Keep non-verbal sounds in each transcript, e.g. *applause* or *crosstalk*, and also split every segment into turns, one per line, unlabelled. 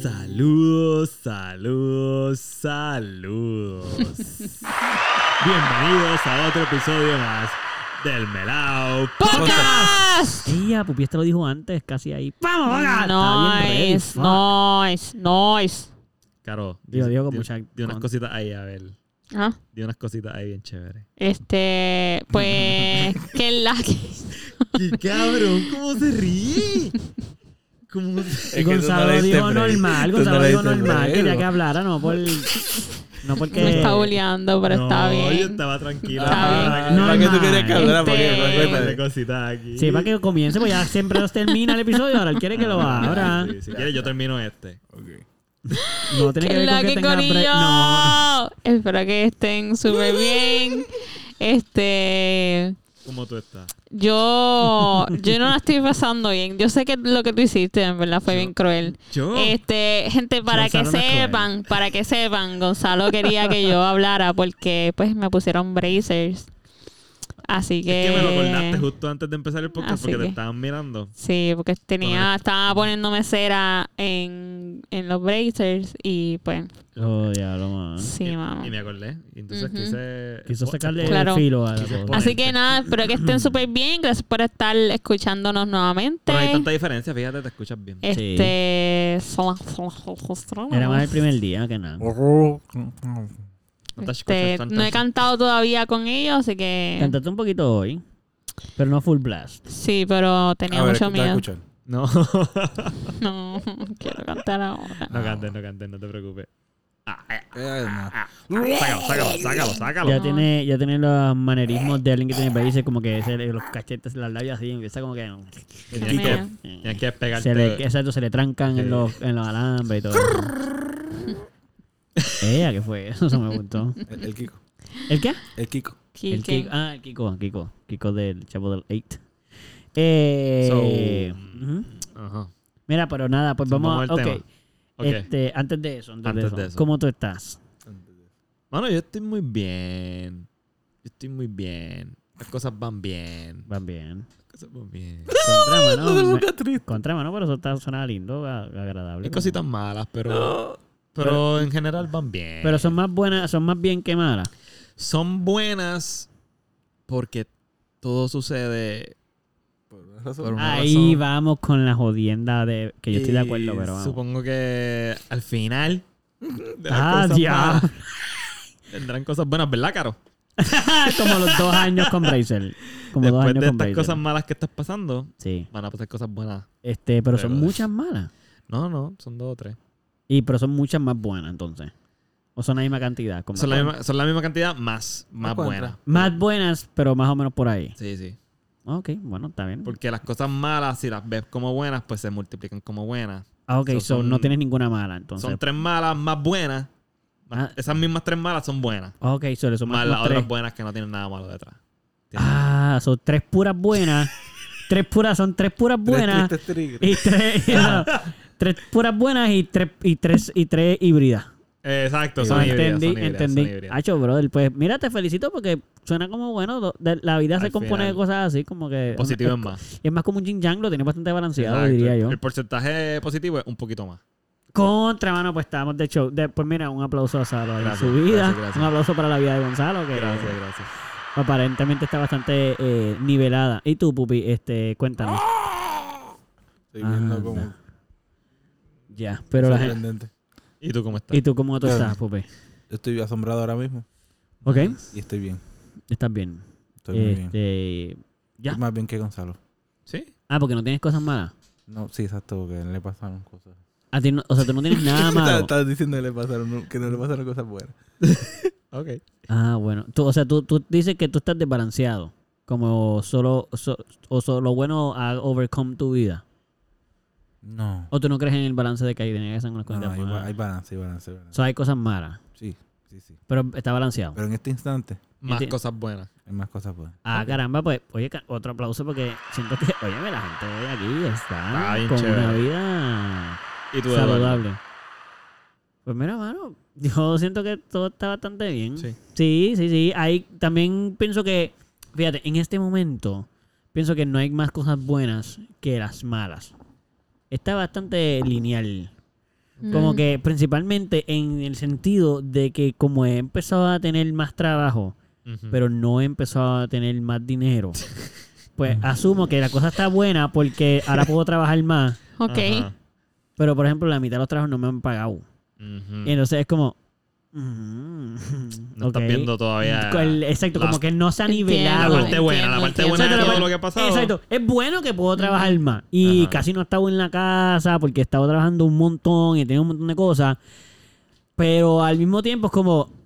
Saludos, saludos, saludos. *laughs* Bienvenidos a otro episodio más del Melao
¡Podcast!
Ella, Pupi, este lo dijo antes, casi ahí. ¡Vamos, vaga!
Nice, nice, nice.
Caro,
Digo,
di-
digo con mucha-
di unas cositas ahí, a ver.
Ah,
Di unas cositas ahí bien chéveres.
Este, pues, *laughs* que la
¡Qué cabrón! ¿Cómo se ríe? ¿Cómo se...
Y Gonzalo dijo normal, Gonzalo dijo normal, quería que
que
hablara, no por... No porque...
me está bulleando, pero
no,
está
yo
bien.
estaba tranquila.
Está bien.
para
No,
¿Para qué tú querías que hablara?
Este-
Porque,
Un par de
recuérdate.
cositas aquí.
Sí, para que comience, pues ya siempre nos termina el episodio, ahora él quiere que lo abra.
Sí, si quieres, yo termino este.
Ok.
No tiene que ver con que
que
tenga. No.
Espero que estén súper bien. *laughs* Este,
¿Cómo tú estás?
yo, yo no la estoy pasando bien. Yo sé que lo que tú hiciste, en verdad, fue
Yo-
bien cruel.
Yo.
Este, gente, para que
Gonzalo
sepan, para que sepan, Gonzalo quería que yo hablara porque pues me pusieron bracers. Así que.
Es que me lo acordaste justo antes de empezar el podcast
Así
porque te estaban mirando.
Sí, porque tenía, estaba poniéndome cera en, en los bracers y pues,
Oh, ya, lo más.
sí,
y,
mamá.
y me acordé. Entonces
Ujú.
quise.
Quiso sacarle
Claro.
el filo a la cosa.
Así que nada, espero que estén *clears throat* súper bien. Gracias por estar escuchándonos nuevamente.
Pero no hay tanta diferencia, fíjate, te escuchas bien.
Este.
Era más el primer día que nada.
No te
Este, no he cantado todavía con ellos, así que.
Cantaste un poquito hoy, pero no full blast.
Sí, pero tenía
A ver,
mucho miedo.
escuchar.
No. *laughs*
No, quiero cantar ahora.
no cantes, no cantes, no te preocupes. Ah, Eh,
no.
sácalo, sácalo, sácalo, sácalo.
Ya tiene, ya tiene los manerismos de alguien que tiene países como que se le- los cachetes, las labios así, empieza como que...
Tienes que, tienes que pegarte.
Se le, exacto, se le trancan
Sí.
en, los, en los alambres y todo. *laughs* Ella, ¿qué fue *laughs* eso? Se me gustó.
El, el Kiko.
¿El qué?
El Kiko.
El. Kiko. Ah, el Kiko, Kiko. Kiko del Chavo del 8. Eh,
So. Ajá.
Mira, pero nada, pues vamos,
Vamos
a...
al
ok.
tema. Ok.
Este, antes de eso, antes, de,
Antes
eso,
de eso.
¿cómo tú estás?
Mano, yo estoy muy bien. Yo estoy muy bien. Las cosas van bien.
Van bien.
Las cosas van bien.
Contra,
No *laughs*
mano.
te triste.
Contra, mano, pero eso está, suena lindo, agradable.
Hay cositas malas, pero. Pero en general van bien.
Pero son más buenas, son más bien que malas.
Son buenas porque todo sucede.
Por una razón.
Por una
Ahí
razón.
vamos con la jodienda de que yo estoy de acuerdo, pero vamos.
Supongo que al final. *laughs* de las
Ah,
cosas
ya. *laughs*
Tendrán cosas buenas, ¿verdad, Caro? *laughs*
como los dos años con Bracer. Como dos
Después
años
de
con
estas
Bracer.
cosas malas que estás pasando,
Sí.
van a pasar cosas buenas.
Este, pero son
Pero-
muchas malas.
No, no, son dos o tres.
Y pero son muchas más buenas entonces. O son la misma cantidad. Como
Son la, misma, son la misma cantidad, más, más buenas.
Más buenas, pero más o menos por ahí.
Sí, sí.
Ok, bueno, está bien.
Porque las cosas malas, si las ves como buenas, pues se multiplican como buenas.
Ah, ok,
so
so,
son-
no tienes ninguna mala entonces.
son tres malas más buenas. Más-
Ah.
Esas mismas tres malas son buenas.
Ok, so son
Más las
tres.
otras buenas que no tienen nada malo detrás. ¿Entiendes?
Ah, son tres puras buenas. *laughs* tres puras, son tres puras buenas.
Tres
y tres, *laughs* no, tres puras buenas y tres, y tres, y tres híbridas.
Exacto,
So,
son híbridas,
entendí,
son híbridas,
entendí. Hacho, brother, pues mira, te felicito porque suena como bueno. La vida se compone de cosas así, como que.
Positivo
es,
es más.
es más como un yin yang, lo tiene bastante balanceado,
Exacto.
diría yo.
El porcentaje positivo es un poquito más.
Contra, mano, pues estamos de show. De- pues mira, un aplauso a Salo en su vida.
gracias, gracias.
Un aplauso para la vida de Gonzalo, que
Gracias, gracias.
aparentemente está bastante eh, nivelada. ¿Y tú, Pupi? Este, cuéntanos.
Estoy viendo como.
Ya, pero la gente.
sorprendente.
¿Y tú cómo estás?
¿Y tú cómo tú
Claro.
estás, Pupi?
Yo estoy asombrado ahora mismo.
¿Ok?
Y estoy bien.
Estás bien.
Estoy muy bien.
este, Ya.
Estoy más bien que Gonzalo.
¿Sí?
Ah, porque no tienes cosas malas.
No, sí, exacto, porque le pasaron cosas.
A ti no- o sea, tú no tienes *laughs* nada malo.
Estabas diciendo que le pasaron, que no le pasaron cosas buenas. *laughs*
Ok.
Ah, bueno. Tú, o sea, tú, tú dices que tú estás desbalanceado. Como solo, so- o solo bueno ha overcome tu vida.
No.
¿O tú no crees en el balance de que hay que ser unas
No,
cosas
no, hay,
malas?
hay balance, hay balance, hay
O
balance.
sea, hay cosas malas.
Sí, sí, sí.
Pero está balanceado.
Pero en este instante
Más cosas buenas.
hay más cosas buenas.
Ah, caramba, pues, oye, otro aplauso porque siento que, oye, la gente hoy aquí está con
chévere.
una vida
¿Y tú, Eduardo?
saludable. Pues mira, mano, yo siento que todo está bastante bien.
Sí.
Sí, sí, sí. Hay, también pienso que, fíjate, en este momento, pienso que no hay más cosas buenas que las malas. Está bastante lineal. Como
Mm.
que principalmente en el sentido de que como he empezado a tener más trabajo, pero no he empezado a tener más dinero, *laughs* pues asumo que la cosa está buena porque ahora puedo trabajar más.
Ok.
Pero por ejemplo, la mitad de los trabajos no me han pagado. Y entonces es como... mm,
No estás viendo todavía.
El- exacto, como que no se ha
Entiendo,
nivelado.
La parte buena, la parte buena de
Exacto,
todo
la
lo que ha pasado.
Exacto. Es bueno que puedo trabajar más. Y
Ajá.
casi no he estado en la casa porque he estado trabajando un montón y he tenido un montón de cosas. Pero al mismo tiempo es como...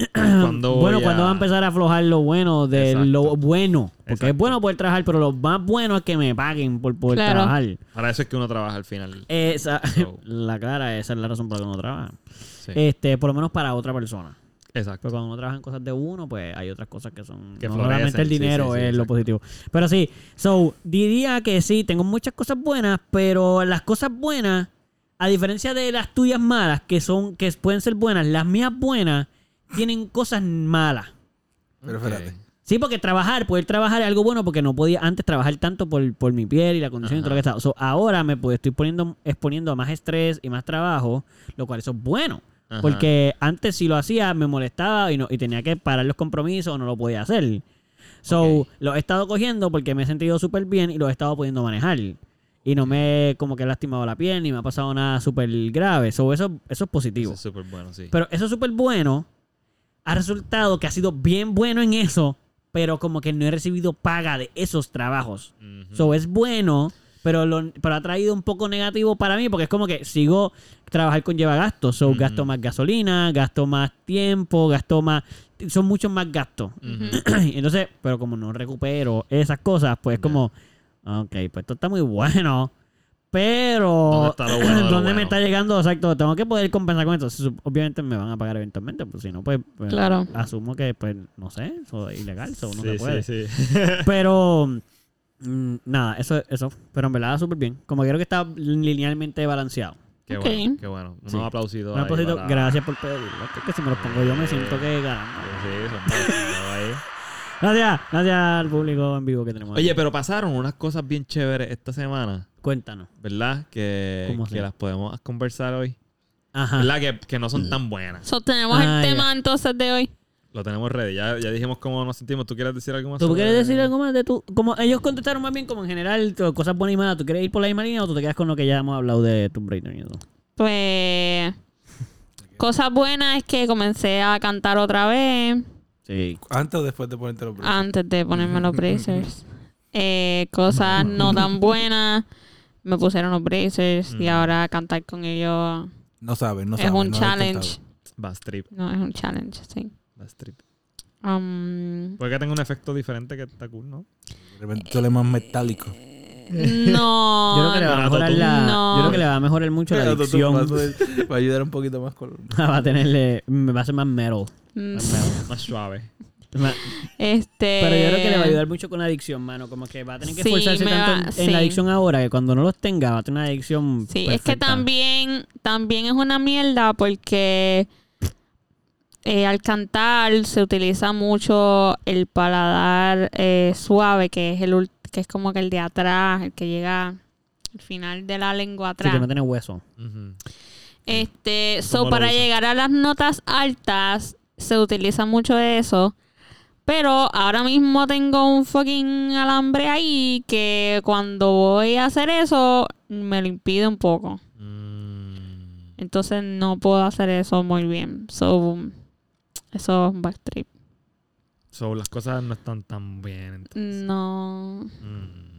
*clears throat*
Cuando
bueno, cuando va a empezar a aflojar lo bueno de
Exacto.
lo bueno. Porque es bueno poder trabajar, pero lo más bueno es que me paguen por poder
Claro.
trabajar.
Para eso es que uno trabaja al final.
Esa,
So. *laughs*
la cara, esa es la razón por la que uno trabaja.
Sí.
Este, por lo menos para otra persona.
Exacto.
Pero cuando uno trabaja en cosas de uno, pues hay otras cosas que son.
Que
no solamente el dinero
sí, sí,
es lo positivo. Pero sí, so, diría que sí, tengo muchas cosas buenas, pero las cosas buenas, a diferencia de las tuyas malas, que son, que pueden ser buenas, las mías buenas tienen cosas malas.
Pero espérate.
Sí, porque trabajar, poder trabajar es algo bueno porque no podía antes trabajar tanto por, por mi piel y la condición y todo lo que
Ajá.
estaba. So, ahora me pues, estoy poniendo, exponiendo a más estrés y más trabajo, lo cual eso es bueno.
Ajá.
Porque antes si lo hacía me molestaba y, no, y tenía que parar los compromisos o no lo podía hacer. So,
Ok.
lo he estado cogiendo porque me he sentido súper bien y lo he estado pudiendo manejar. Y no me he como que he lastimado la piel ni me ha pasado nada súper grave. So, eso, eso es positivo.
Eso es súper bueno, sí.
Pero eso es súper bueno. Ha resultado que ha sido bien bueno en eso, pero como que no he recibido paga de esos trabajos. So es bueno, pero, lo, pero ha traído un poco negativo para mí porque es como que sigo trabajar con lleva gastos. So gasto más gasolina, gasto más tiempo, gasto más. Son muchos más gastos. *clears throat* Entonces, pero como no recupero esas cosas, pues es
Ya.
como. Ok, pues esto está muy bueno. Pero.
¿Dónde está lo bueno de lo
¿dónde me está llegando? Exacto, tengo que poder compensar con esto. Obviamente me van a pagar eventualmente, pues si no, pues, pues,
Claro.
asumo que, pues, no sé, eso es ilegal, eso no
sí,
se puede.
sí, sí. *laughs*
Pero, mm, nada, eso, eso. Pero en verdad, súper bien. Como creo que está linealmente balanceado.
Qué bueno, qué bueno. Unos
Sí.
aplausitos.
Un aplausito,
para-
gracias por pedirlo. Porque si me los pongo yo me siento que ganando.
Sí, ahí.
Gracias, gracias al público en vivo que tenemos.
Oye, pero pasaron unas cosas bien chéveres esta semana,
cuéntanos.
¿verdad? Que,
¿Cómo
que las podemos conversar hoy.
Ajá.
¿Verdad? Que, que no son tan buenas.
So, tenemos
Ah,
el
ya.
tema entonces de hoy.
Lo tenemos ready. Ya, ya dijimos cómo nos sentimos. ¿Tú quieres decir algo más?
¿Tú
sobre-
quieres decir algo más de tu...? Como ellos contestaron más bien como en general cosas buenas y malas. ¿Tú quieres ir por la misma línea o tú te quedas con lo que ya hemos hablado de tu Raider y eso?
Pues. *laughs* Cosas buenas es que comencé a cantar otra vez
Sí.
Antes o después de ponerte los brazos.
antes de ponerme los bracers. *laughs* Eh, cosas no *laughs* tan buenas. Me pusieron los bracers y
Mm.
ahora cantar con ellos
No sabes, no
es
sabes.
un
no
challenge.
Bass trip.
No, es un challenge, sí.
Bass trip.
Um,
Puede que tenga un efecto diferente que está cool, ¿no?
De repente suele más metálico.
no. *laughs*
Yo creo que le va a mejorar la...
no.
Yo creo que le va a mejorar mucho la adicción. *laughs*
Va a ayudar un poquito más con... *laughs*
va a tenerle... Me va a hacer más metal.
Mm,
Más metal.
Más suave.
Este.
Pero yo creo que le va a ayudar mucho con la adicción, mano. Como que va a tener que
Sí,
esforzarse tanto
va-
en, la adicción ahora que cuando no los tenga va a tener una adicción
Sí, es que también, también es una mierda porque eh, al cantar se utiliza mucho el paladar eh, suave, que es el que es como que el de atrás, el que llega al final de la lengua
Sí,
atrás.
que no tiene hueso.
Este,
¿Cómo
so para
usa?
llegar a las notas altas se utiliza mucho eso. Pero ahora mismo tengo un fucking alambre ahí que cuando voy a hacer eso me lo impide un poco.
Mm.
Entonces no puedo hacer eso muy bien. So, eso es un backtrip.
So, las cosas no están tan bien. entonces.
No.
Mm.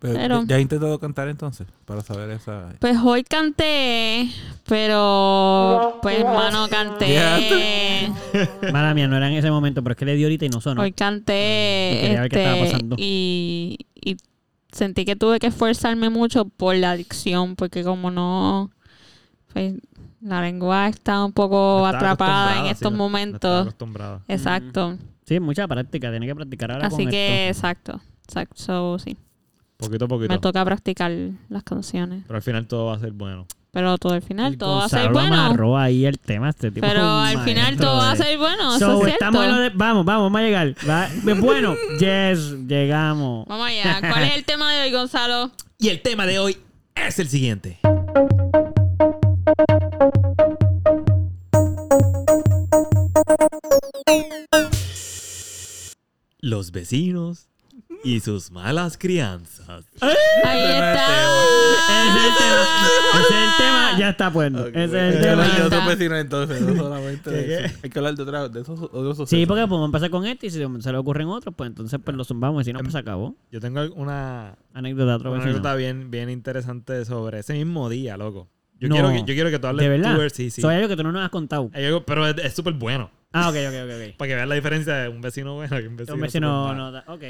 Pero,
Pero-
¿Ya has intentado cantar entonces? Para saber esa...
Pues hoy canté, pero pues hermano canté. *laughs*
Mala mía, no era en ese momento, pero es que le dio ahorita y no sonó.
Hoy canté
Y quería ver qué estaba
este,
pasando.
y, y sentí que tuve que esforzarme mucho por la adicción, porque como no, pues, la lengua está un poco atrapada en estos
sí,
momentos.
acostumbrada.
Exacto.
Sí, mucha práctica, tiene que practicar ahora
Así
con
que,
esto.
exacto. Exacto. So, sí.
Poquito a poquito.
Me toca practicar las canciones.
Pero al final todo va a ser bueno.
Pero todo al final, todo va a ser
Gonzalo
bueno.
amarró ahí el tema. Este tipo
Pero al final todo va a ser bueno, eso
So,
es
estamos en lo
cierto.
de- Vamos, vamos, vamos a llegar. Va- Bueno, *laughs* yes, llegamos.
Vamos allá. ¿Cuál es el *laughs* tema de hoy, Gonzalo?
Y el tema de hoy es el siguiente. Los vecinos y sus malas crianzas.
Ahí
Ese
está.
es el tema. *laughs* Ese es el tema. Ya está bueno.
Ok,
Ese es el
Hay que
tema.
hablar de
Está.
otros vecinos entonces, no solamente de
¿Qué,
eso. Hay que hablar de, otra, de esos otros
Sí, porque podemos empezar con este y si se le ocurren otros, pues entonces pues lo zumbamos y si no, pues se acabó.
Yo tengo una,
Anécdota de otro
una anécdota bien, bien interesante sobre ese mismo día, loco. Yo,
No.
quiero, que, yo quiero que tú hables
¿De verdad?
tú, sí, sí.
Soy algo que tú no nos has contado.
Hay algo- pero es es súper bueno.
Ah, ok, ok, ok. ok. *laughs*
Para que veas la diferencia de un vecino bueno y un vecino,
Un vecino no, ok.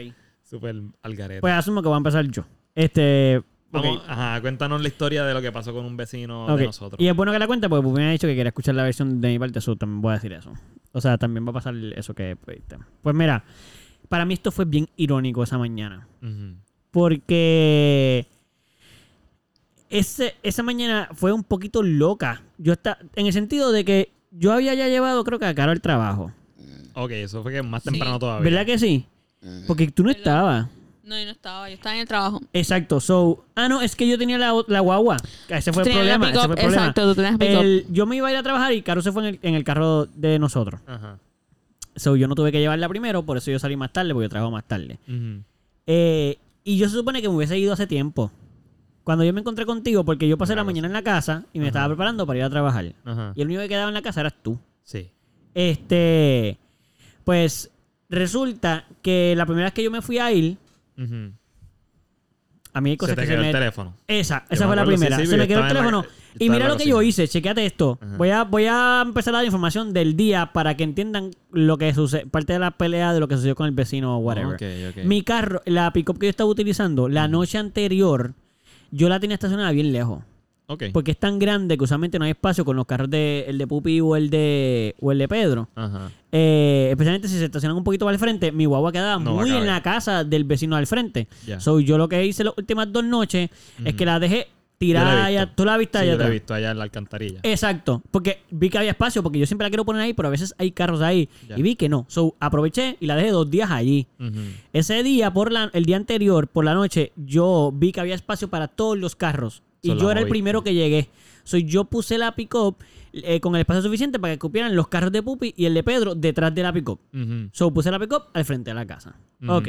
súper al garete.
Pues asumo que voy a empezar yo. Este. ok.
Vamos, ajá, cuéntanos la historia de lo que pasó con un vecino de nosotros.
Y es bueno que la cuente porque Pupi me ha dicho que quería escuchar la versión de mi parte, eso también voy a decir eso. O sea, también va a pasar eso que pediste. Pues mira, para mí esto fue bien irónico esa mañana. Porque ese, esa mañana fue un poquito loca. Yo está, en el sentido de que yo había ya llevado, creo que a Caro al trabajo.
Ok, eso fue que más temprano todavía.
¿Verdad que sí? Porque tú no
¿Verdad?
estabas.
No, yo no estaba. Yo estaba en el trabajo.
Exacto. So, ah, no, es que yo tenía la, la guagua. Ese fue el
la
problema. Ese
pick-up,
fue el problema.
Exacto, tú tenías pick-up.
El- yo me iba a ir a trabajar y Caro se fue en el, en el carro de nosotros.
Ajá.
So, yo no tuve que llevarla primero, por eso yo salí más tarde, porque yo trabajo más tarde.
Ujú.
Eh, y yo se supone que me hubiese ido hace tiempo. Cuando yo me encontré contigo, porque yo pasé la mañana en la casa y me
Ajá.
estaba preparando para ir a trabajar.
Ajá.
Y el único que quedaba en la casa eras tú.
Sí.
Este, pues resulta que la primera vez que yo me fui a ir,
Ujú.
a mí hay
Se
cosas
te
que se
quedó
me...
el teléfono.
Esa,
Yo
esa
me
fue la
acuerdo, sí,
primera.
sí,
se me quedó el
estaba en la-
teléfono. y
estaba
mira lo que yo
cocina.
hice, chequéate esto.
Ajá.
Voy a, voy a empezar a dar información del día para que entiendan lo que sucede, parte de la pelea de lo que sucedió con el vecino o whatever.
Ok, ok.
Mi carro, la pick-up que yo estaba utilizando, la noche anterior, yo la tenía estacionada bien lejos.
Ok.
Porque es tan grande que usualmente no hay espacio con los carros de el de Pupi o el de o el de Pedro.
Ajá.
Eh, especialmente si se estacionan un poquito al frente, mi guagua quedaba
No
muy en la casa del vecino al frente.
Ya.
So, yo lo que hice las últimas dos noches es que la dejé tirada
visto.
allá. ¿Tú la viste
Sí,
allá
yo la he visto allá en la alcantarilla.
Exacto, porque vi que había espacio, porque yo siempre la quiero poner ahí, pero a veces hay carros ahí.
Ya.
Y vi que no. So, aproveché y la dejé dos días allí. Ese día, por la, el día anterior, por la noche, yo vi que había espacio para todos los carros. Y
So,
yo era el primero que llegué. So, yo puse la pick-up eh, con el espacio suficiente para que cupieran los carros de Pupi y el de Pedro detrás de la pick-up. So, puse la pick-up al frente de la casa.
Ujú.
Ok.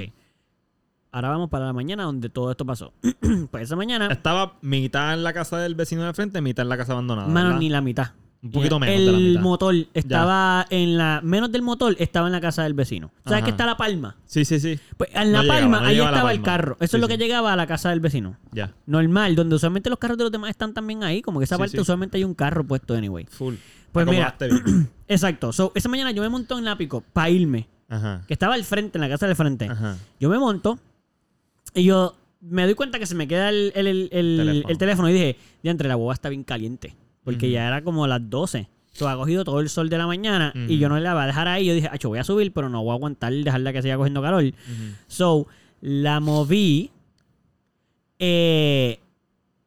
Ahora vamos para la mañana donde todo esto pasó. *clears throat* pues esa mañana,
Estaba mitad en la casa del vecino de frente, mitad en la casa abandonada.
mano,
¿verdad?
ni la mitad.
Un poquito menos
el
de la mitad.
motor estaba en la... Menos del motor estaba en la casa del vecino. ¿Sabes que está la palma?
Sí, sí, sí.
Pues en la
No llegaba,
palma,
no
ahí estaba el carro. Eso
Sí,
es lo
sí.
que llegaba a la casa del vecino.
Ya.
Normal, donde usualmente los carros de los demás están también ahí. Como que esa
Sí,
parte usualmente hay un carro puesto anyway.
Full.
Pues mira.
Bien. *clears throat*
Exacto. So, esa mañana yo me monto en la pico para irme.
Ajá.
Que estaba al frente, en la casa del frente.
Ajá.
Yo me monto y yo me doy cuenta que se me queda el, el, el- el-
Teléfono.
el teléfono y dije, ya entre la boba está bien caliente. Porque ya era como las 12. So, ha cogido todo el sol de la mañana y yo no la voy a dejar ahí. Yo dije, acho, voy a subir, pero no voy a aguantar dejarla que siga cogiendo calor. So, la moví eh,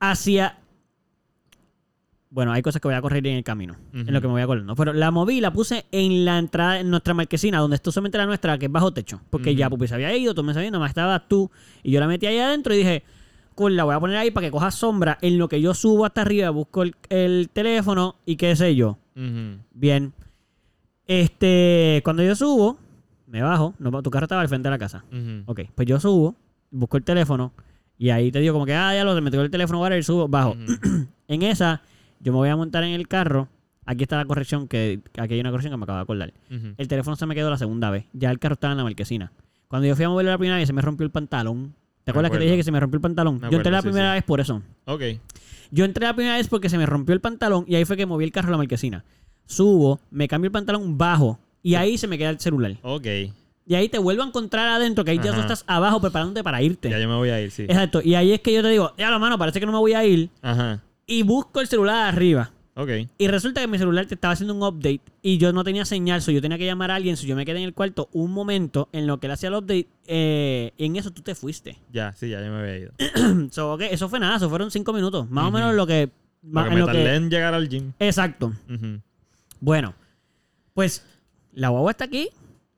hacia... Bueno, hay cosas que voy a correr en el camino, en lo que me voy acordando. Pero la moví y la puse en la entrada, en nuestra marquesina, donde esto solamente era nuestra, que es bajo techo. Porque ya Pupi se había ido, tú me sabías, nada más estabas tú. Y yo la metí ahí adentro y dije, cool, la voy a poner ahí para que coja sombra. En lo que yo subo hasta arriba, busco el, el teléfono y qué sé yo. Bien. Este, cuando yo subo, me bajo. No, tu carro estaba al frente de la casa. Ok, pues yo subo, busco el teléfono y ahí te digo como que, ah, ya lo, me tengo el teléfono, whatever, y subo, bajo. *clears throat* En esa, yo me voy a montar en el carro. Aquí está la corrección, que aquí hay una corrección que me acabo de acordar. El teléfono se me quedó la segunda vez. Ya el carro estaba en la marquesina. Cuando yo fui a moverlo la primera vez, se me rompió el pantalón. ¿Te acuerdas que te dije que se me rompió el pantalón? Yo entré la
sí,
primera
sí.
vez por eso.
Ok.
Yo entré la primera vez porque se me rompió el pantalón y ahí fue que moví el carro a la marquesina. Subo, me cambio el pantalón bajo y ahí se me queda el celular.
Ok.
Y ahí te vuelvo a encontrar adentro, que ahí ya tú
Ajá.
estás abajo preparándote para irte.
Ya yo me voy a ir, sí.
Exacto. Y ahí es que yo te digo, ya lo mano, parece que no me voy a ir.
Ajá.
Y busco el celular arriba.
Ok.
Y resulta que mi celular te estaba haciendo un update y yo no tenía señal, so yo tenía que llamar a alguien, so yo me quedé en el cuarto un momento en lo que él hacía el update eh, y en eso tú te fuiste.
Ya, sí, ya yo me había ido. *clears throat*
so, ok, eso fue nada, eso fueron cinco minutos. Más o menos lo que en
que
lo
me
que-
tardé en llegar al gym.
Exacto. Bueno, pues la guagua está aquí,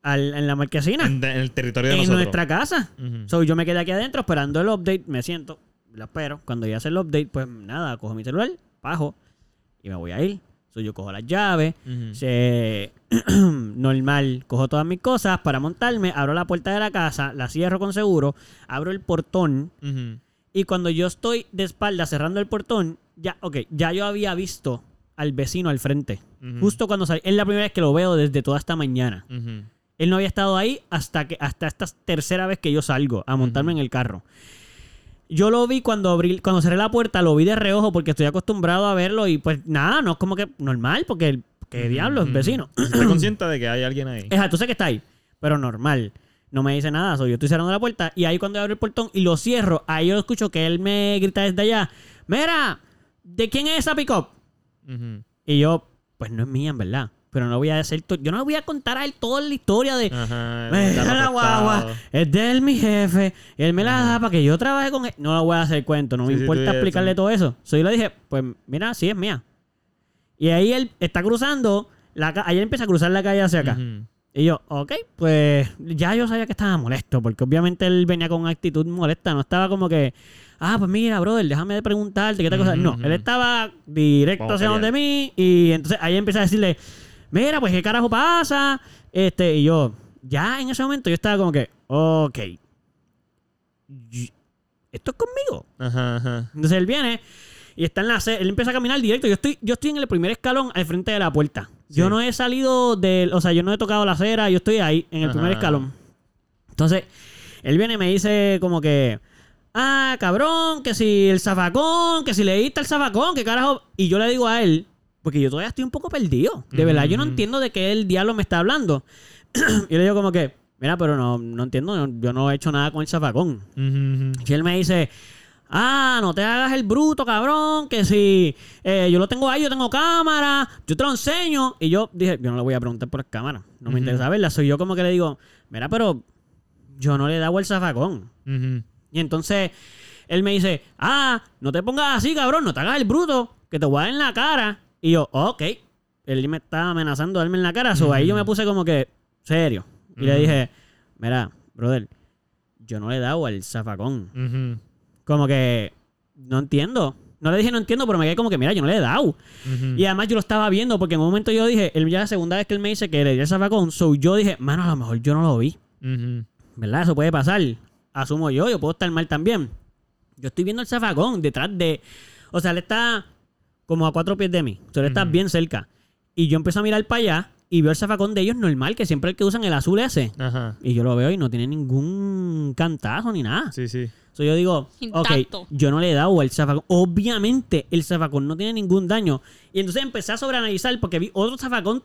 al- en la marquesina,
en, en el territorio de
en
nosotros.
nuestra casa.
Ujú.
So, yo me quedé aquí adentro esperando el update, me siento, lo espero. Cuando ya hace el update, pues nada, cojo mi celular, bajo y me voy a ir. So, yo cojo las llaves,
Ujú.
se... *clears throat* normal, cojo todas mis cosas para montarme, abro la puerta de la casa, la cierro con seguro, abro el portón y cuando yo estoy de espalda cerrando el portón, ya, ok, ya yo había visto al vecino al frente. Justo cuando salí. Es la primera vez que lo veo desde toda esta mañana. Él no había estado ahí hasta que hasta esta tercera vez que yo salgo a montarme en el carro. Yo lo vi cuando abrí, cuando cerré la puerta, lo vi de reojo porque estoy acostumbrado a verlo y pues nada, no es como que normal porque qué diablo, es vecino. *clears throat*
Estoy consciente de que hay alguien ahí.
Exacto, sé que está ahí, pero normal. No me dice nada, so, yo estoy cerrando la puerta y ahí cuando abro el portón y lo cierro, ahí yo escucho que él me grita desde allá, mira, ¿de quién es esa pick-up? Y yo, pues no es mía, en verdad. Pero no voy a to- yo no voy a contar a él toda la historia de,
Ajá.
"Mira
carro
la guagua, es de él mi jefe, él me la da para que yo trabaje con él. No lo voy a hacer cuento, no me
Sí,
importa explicarle todo eso. So, yo le dije, pues mira, sí es mía. Y ahí él está cruzando, la ahí él empieza a cruzar la calle hacia acá. Y yo, ok, pues ya yo sabía que estaba molesto, porque obviamente él venía con actitud molesta, no estaba como que, ah, pues mira, brother, déjame de preguntarte qué tal cosa. No, él estaba directo
Vamos
hacia donde mí, y entonces ahí empieza a decirle, mira, pues qué carajo pasa. Este, y yo, ya en ese momento yo estaba como que, ok, esto es conmigo.
Ajá, ajá.
Entonces él viene y está en la él empieza a caminar directo. Yo estoy, yo estoy en el primer escalón al frente de la puerta. Yo no he salido del, o sea, yo no he tocado la acera, yo estoy ahí, en el primer escalón. Entonces, él viene y me dice como que, ah, cabrón, que si el zafacón, que si le diste el zafacón, que carajo. Y yo le digo a él, porque yo todavía estoy un poco perdido. De verdad, yo no entiendo de qué el diablo me está hablando. *clears throat* y le digo como que, mira, pero no, no entiendo, yo- no he hecho nada con el zafacón. Y él me dice, ah, no te hagas el bruto, cabrón, que si eh, yo lo tengo ahí, yo tengo cámara, yo te lo enseño. Y yo dije, yo no le voy a preguntar por las cámaras, no me interesa verla. Soy yo como que le digo, mira, pero yo no le he dado el zafacón. Y entonces él me dice, ah, no te pongas así, cabrón, no te hagas el bruto, que te voy a dar en la cara. Y yo, ok. Él me estaba amenazando de darme en la cara, so ahí yo me puse como que, serio. Y le dije, mira, brother, yo no le he dado el zafacón. Como que no entiendo. No le dije no entiendo, pero me quedé como que, mira, yo no le he dado. Y además yo lo estaba viendo porque en un momento yo dije, él ya la segunda vez que él me dice que le di el zafacón, so yo dije, mano, a lo mejor yo no lo vi. ¿Verdad? Eso puede pasar. Asumo yo, yo puedo estar mal también. Yo estoy viendo el zafacón detrás de. O sea, él está como a cuatro pies de mí. O sea, él está
Ujú.
bien cerca. Y yo empiezo a mirar para allá y veo el zafacón de ellos normal, que siempre el que usan el azul ese.
Ajá.
Y yo lo veo y no tiene ningún cantazo ni nada.
Sí, sí.
So, yo digo,
Intacto.
ok, yo no le he dado al zafacón. Obviamente, el zafacón no tiene ningún daño. Y entonces empecé a sobreanalizar porque vi otro zafacón,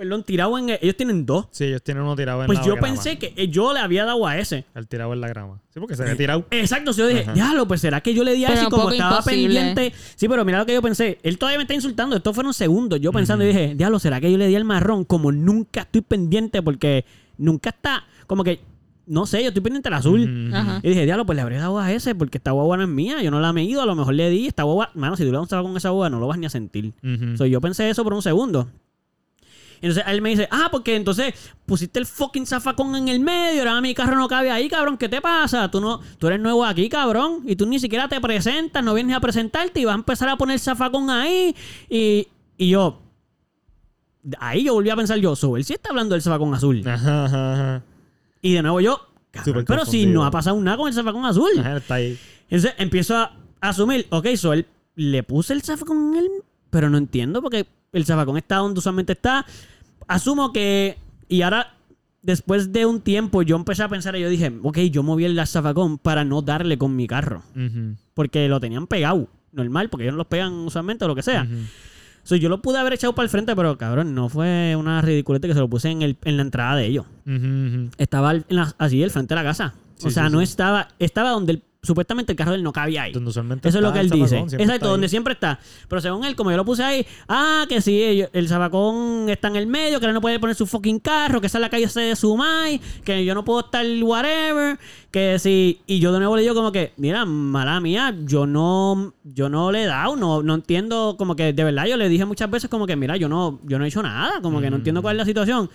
perdón, tirado en... el- ellos tienen dos.
Sí, ellos tienen uno tirado en
Pues
la
yo
grama.
pensé que eh, yo le había dado a ese.
El tirado en la grama. Sí, porque se había tirado.
Exacto, so yo dije,
Ajá.
diablo, pues será que yo le di a
Pero
ese como
poco
estaba
imposible.
pendiente. Sí, pero mira lo que yo pensé. Él todavía me está insultando. Estos fueron segundos. Yo pensando y dije, diablo, será que yo le di al marrón. Como nunca estoy pendiente porque nunca está. Como que, no sé, yo estoy pendiente al azul. Y dije, diablo, pues le habría dado a ese porque esta guagua no es mía. Yo no la he medido. A lo mejor le di. Esta guagua, mano, si tú le das un con esa guagua, no lo vas ni a sentir. So, yo pensé eso por un segundo. Entonces él me dice, ah, porque entonces pusiste el fucking zafacón en el medio, ahora mi carro no cabe ahí, cabrón, ¿qué te pasa? Tú no, tú eres nuevo aquí, cabrón, y tú ni siquiera te presentas, no vienes a presentarte y vas a empezar a poner zafacón ahí. Y, y yo, ahí yo volví a pensar yo, so, él sí está hablando del zafacón azul.
Ajá, ajá, ajá.
Y de nuevo yo, cabrón, pero si no ha pasado nada con el zafacón azul.
Ajá, está ahí.
Entonces empiezo a asumir, ok, so él le puse el zafacón en él, pero no entiendo porque el zafacón está donde usualmente está. Asumo que, y ahora, después de un tiempo, yo empecé a pensar y yo dije, ok, yo moví el zafacón para no darle con mi carro, porque lo tenían pegado, normal, porque ellos no los pegan usualmente o lo que sea.
Ujú.
So, yo lo pude haber echado para el frente, pero cabrón, no fue una ridiculez que se lo puse en, el, en la entrada de ellos. Estaba en la- así, al frente de la casa. o sea,
sí,
no
sí.
estaba, estaba donde él supuestamente el carro de él no cabía ahí.
Donde usualmente
Eso es lo que él dice.
zapacón,
Exacto, donde
ahí.
siempre está. Pero según él, como yo lo puse ahí, ah, que sí, el zabacón está en el medio, que él no puede poner su fucking carro, que esa es la calle C de Sumay, que yo no puedo estar whatever, que sí. Y yo de nuevo le digo como que, mira, mala mía, yo no, yo no le he dado, no, no entiendo, como que de verdad yo le dije muchas veces como que, mira, yo no, yo no he hecho nada, como que no entiendo cuál es la situación.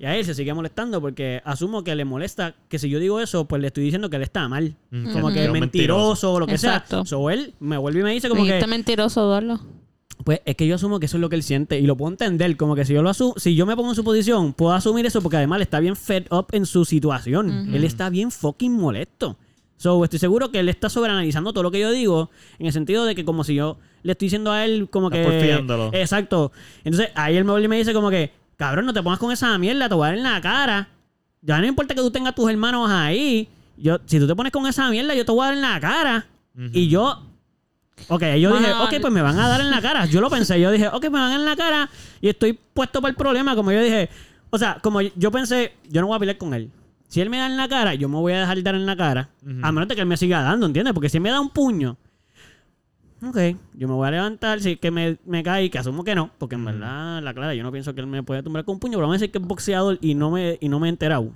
Y a él se sigue molestando porque asumo que le molesta que si yo digo eso, pues le estoy diciendo que él está mal.
Mm,
Como
que es
mentiroso o lo que
Exacto.
sea. So él me vuelve y me dice como que...
mentiroso, Eduardo.
Pues es que yo asumo que eso es lo que él siente y lo puedo entender. Como que si yo lo asu- si yo me pongo en su posición, puedo asumir eso porque además él está bien fed up en su situación. Él está bien fucking molesto. So, estoy seguro que él está sobreanalizando todo lo que yo digo en el sentido de que como si yo le estoy diciendo a él como que... Exacto. Entonces ahí él me vuelve y me dice como que, cabrón, no te pongas con esa mierda, te voy a dar en la cara. Ya no importa que tú tengas tus hermanos ahí. Yo, si tú te pones con esa mierda, yo te voy a dar en la cara. Y yo Ok, yo dije, ok, pues me van a dar en la cara. Yo lo pensé, yo dije, ok, me van a dar en la cara y estoy puesto para el problema. Como yo dije, o sea, como yo pensé, yo no voy a pelear con él. Si él me da en la cara, yo me voy a dejar dar en la cara. A menos de que él me siga dando, ¿entiendes? Porque si él me da un puño, ok, yo me voy a levantar. Si es que me, me cae, que asumo que no, porque en verdad, la clara, yo no pienso que él me puede tumbar con un puño, pero vamos a decir que es boxeador y no me, y no me he enterado.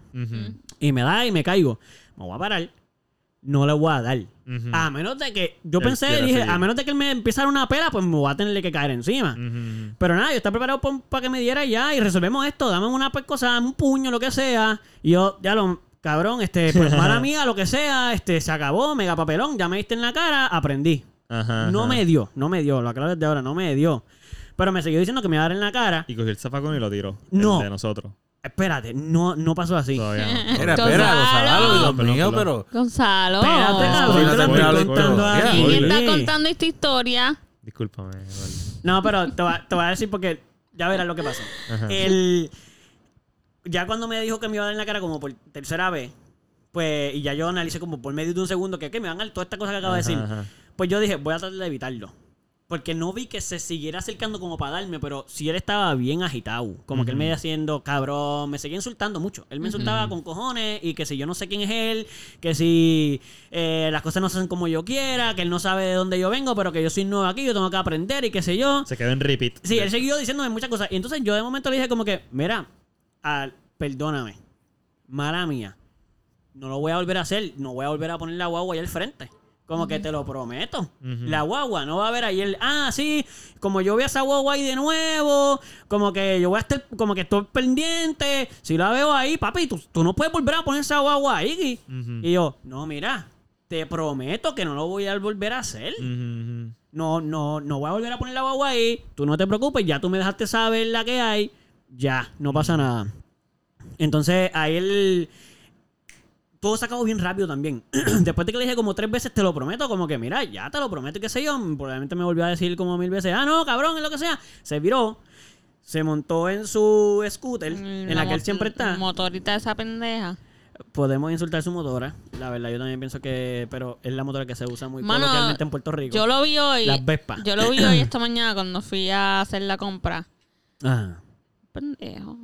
Y me da y me caigo. Me voy a parar. No le voy a dar. A menos de que. Yo
Él
pensé, dije,
seguir.
a menos de que él me empiece a dar una pela, pues me voy a tenerle que caer encima. Pero nada, yo estaba preparado para que me diera ya y resolvemos esto. Dame una pues, cosa, un puño, lo que sea. Y yo, ya lo. Cabrón, este, pues mala *laughs* mía, lo que sea, este, se acabó, mega papelón, ya me diste en la cara, aprendí.
Ajá,
No
ajá.
me dio, no me dio, lo aclaro desde ahora, no me dio. Pero me siguió diciendo que me iba a dar en la cara.
Y cogió el zafacón y lo tiró.
No.
El de nosotros.
Espérate, no, no pasó así.
Todavía no. *laughs*
Espera,
Gonzalo.
espera, Gonzalo, Dios mío, pero...
Gonzalo.
Espérate, cabrón, te lo estoy contando.
¿Quién está contando esta historia?
Discúlpame.
No, pero te voy, a- te voy a decir porque ya verás lo que pasó.
Ajá.
El, ya cuando me dijo que me iba a dar en la cara como por tercera vez, pues, y ya yo analicé como por medio de un segundo que, que me van a dar toda esta cosa que acabo de decir. Pues yo dije, voy a tratar de evitarlo. Porque no vi que se siguiera acercando como para darme, pero si él estaba bien agitado. Como que él me iba haciendo, cabrón, me seguía insultando mucho. Él me insultaba con cojones y que si yo no sé quién es él, que si eh, las cosas no se hacen como yo quiera, que él no sabe de dónde yo vengo, pero que yo soy nuevo aquí, yo tengo que aprender y qué sé yo.
Se quedó en repeat.
Sí, él siguió diciéndome muchas cosas. Y entonces yo de momento le dije como que, mira, al- perdóname, mala mía, no lo voy a volver a hacer, no voy a volver a poner la guagua ahí al frente. Como que te lo prometo. La guagua no va a haber ahí el, ah, sí, como yo veo a esa guagua ahí de nuevo, como que yo voy a estar, como que estoy pendiente, si la veo ahí, papi, tú, tú no puedes volver a poner esa guagua ahí.
Ujú.
Y yo, no, mira, te prometo que no lo voy a volver a hacer. No, no, no voy a volver a poner la guagua ahí. Tú no te preocupes, ya tú me dejaste saber la que hay. Ya, no pasa nada. Entonces, ahí él. Todo se acabó bien rápido también. *clears throat* Después de que le dije como tres veces, te lo prometo, como que, mira, ya te lo prometo, y qué sé yo. Probablemente me volvió a decir como mil veces, ah, no, cabrón, es lo que sea. Se viró, se montó en su scooter, en la que él siempre está.
Motorita esa pendeja.
Podemos insultar su motora. La verdad, yo también pienso que. Pero es la motora que se usa muy
Mano,
coloquialmente en Puerto Rico.
Yo lo vi hoy.
Las Vespa.
Yo lo vi hoy *clears throat* esta mañana cuando fui a hacer la compra.
Ajá.
Pendejo.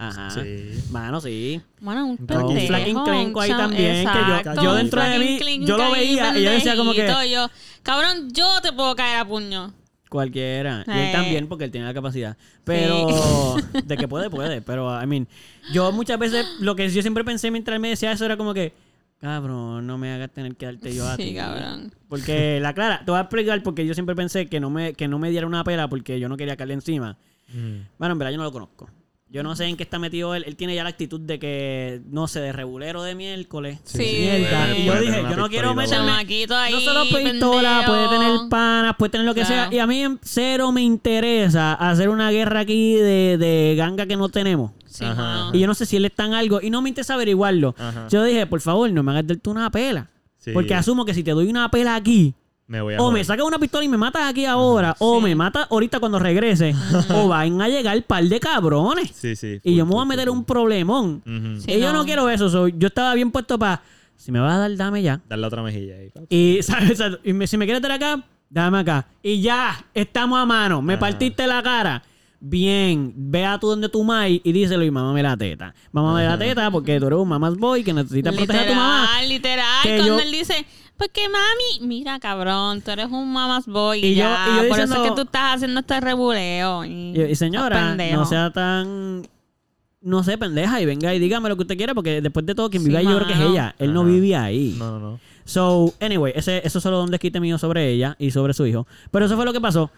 Ajá.
Sí.
Mano, sí.
Bueno, un pendejo.
Un flaquín clenco ahí también, que yo- dentro de mí, yo lo veía y yo decía como que-
yo, cabrón, yo te puedo caer a puño.
Cualquiera. Y él
Eh.
también, porque él tiene la capacidad. Pero, *laughs* de que puede, puede. Pero, I mean, yo muchas veces, lo que yo siempre pensé mientras él me decía eso era como que, cabrón, no me hagas tener que darte yo a
Sí,
ti.
cabrón.
Porque, la clara, te voy a explicar porque yo siempre pensé que no me, que no me diera una pela porque yo no quería caerle encima.
Ujú.
Bueno, en verdad yo no lo conozco. Yo no sé en qué está metido él. Él tiene ya la actitud de que, no sé, de regulero de miércoles.
Sí.
Mierda. Y yo dije, yo no quiero meterme...
Ahí,
No solo pistola,
pendejo.
puede tener panas, puede tener lo que
Claro.
sea. Y a mí en cero me interesa hacer una guerra aquí de, de ganga que no tenemos.
Sí,
Ajá.
Y yo no sé si él está en algo. Y no me interesa averiguarlo.
Ajá.
Yo dije, por favor, no me hagas darte una pela.
Sí.
Porque asumo que si te doy una pela aquí,
Me voy a
o me sacas una pistola y me matas aquí ahora, o
Sí.
me matas ahorita cuando regrese, o van a llegar un par de cabrones.
Sí, sí.
Y yo me voy a meter
full,
un problemón.
Sí,
y yo no quiero eso. so, yo estaba bien puesto para. Si me vas a dar, dame ya.
Darle otra mejilla ahí.
Y, *laughs* ¿sabes? Exacto. Y me- si me quieres dar acá, dame acá. Y ya, estamos a mano. Me
Ajá.
partiste la cara. Bien, ve a tú donde tu mai y díselo y mámame la teta. Mámame la teta porque tú eres un mamás boy que necesitas proteger a tu mamá.
Literal, literal. Cuando
yo-
él dice, Porque mami, mira cabrón, tú eres un mamas boy.
Y
Y
yo- y yo
Por eso
diciendo-
es que tú estás haciendo este rebuleo. Y,
Y, señora, no sea tan. No sé, pendeja, y venga y dígame lo que usted quiera, porque después de todo, quien
Sí,
vive ahí yo creo que es ella. Él no vivía ahí.
No, no, no.
So, anyway, ese, eso es solo un desquite mío sobre ella y sobre su hijo. Pero eso fue lo que pasó.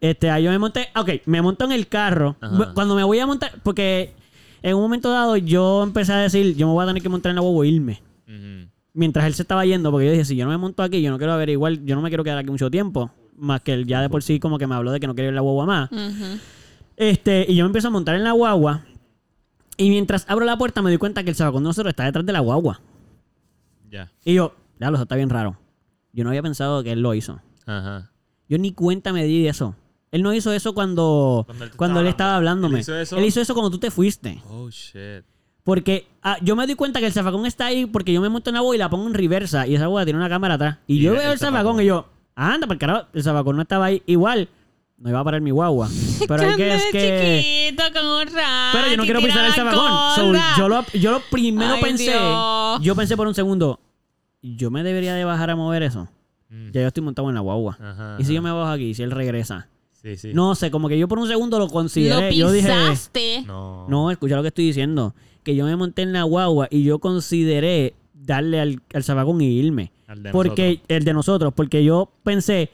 Este, ahí yo me monté, ok, me monto en el carro.
Ajá.
Cuando me voy a montar, porque en un momento dado yo empecé a decir, yo me voy a tener que montar en la huevo e irme.
Ujú.
Mientras él se estaba yendo, porque yo dije, si yo no me monto aquí, yo no quiero averiguar, yo no me quiero quedar aquí mucho tiempo. Más que él ya de por sí como que me habló de que no quería ir a la guagua más.
Ujú.
Este, y yo me empiezo a montar en la guagua. Y mientras abro la puerta me doy cuenta que el sabacón de nosotros está detrás de la guagua.
Ya.
Y yo, ya lo eso está bien raro. Yo no había pensado que él lo hizo.
Ajá.
Yo ni cuenta me di de eso. Él no hizo eso cuando,
Cuando él
cuando
estaba
él estaba
hablando.
hablándome.
¿Él hizo eso?
Él hizo eso cuando tú te fuiste.
Oh, shit.
Porque ah, yo me di cuenta que el zafacón está ahí porque yo me monto en la boa y la pongo en reversa. Y esa boa tiene una cámara atrás. Y,
Y
yo
ve
veo
el
zafacón y yo, anda, por carajo, el zafacón no estaba ahí. Igual, no iba a parar mi guagua. *laughs* Pero hay que es que...
chiquito con un rack
Pero yo no quiero pisar el zafacón. So, yo, lo, yo lo primero
Ay,
pensé,
Dios.
yo pensé por un segundo, yo me debería de bajar a mover eso.
Mm.
Ya yo estoy montado en la guagua.
Ajá,
Y si yo me bajo aquí, si él regresa.
Sí, sí.
No sé, como que yo por un segundo lo
Lo
consideré. yo dije,
pisaste.
No.
no, escucha lo que estoy diciendo. Que yo me monté en la guagua y yo consideré darle al, al zafacón y irme.
Al de
porque el de nosotros, porque yo pensé,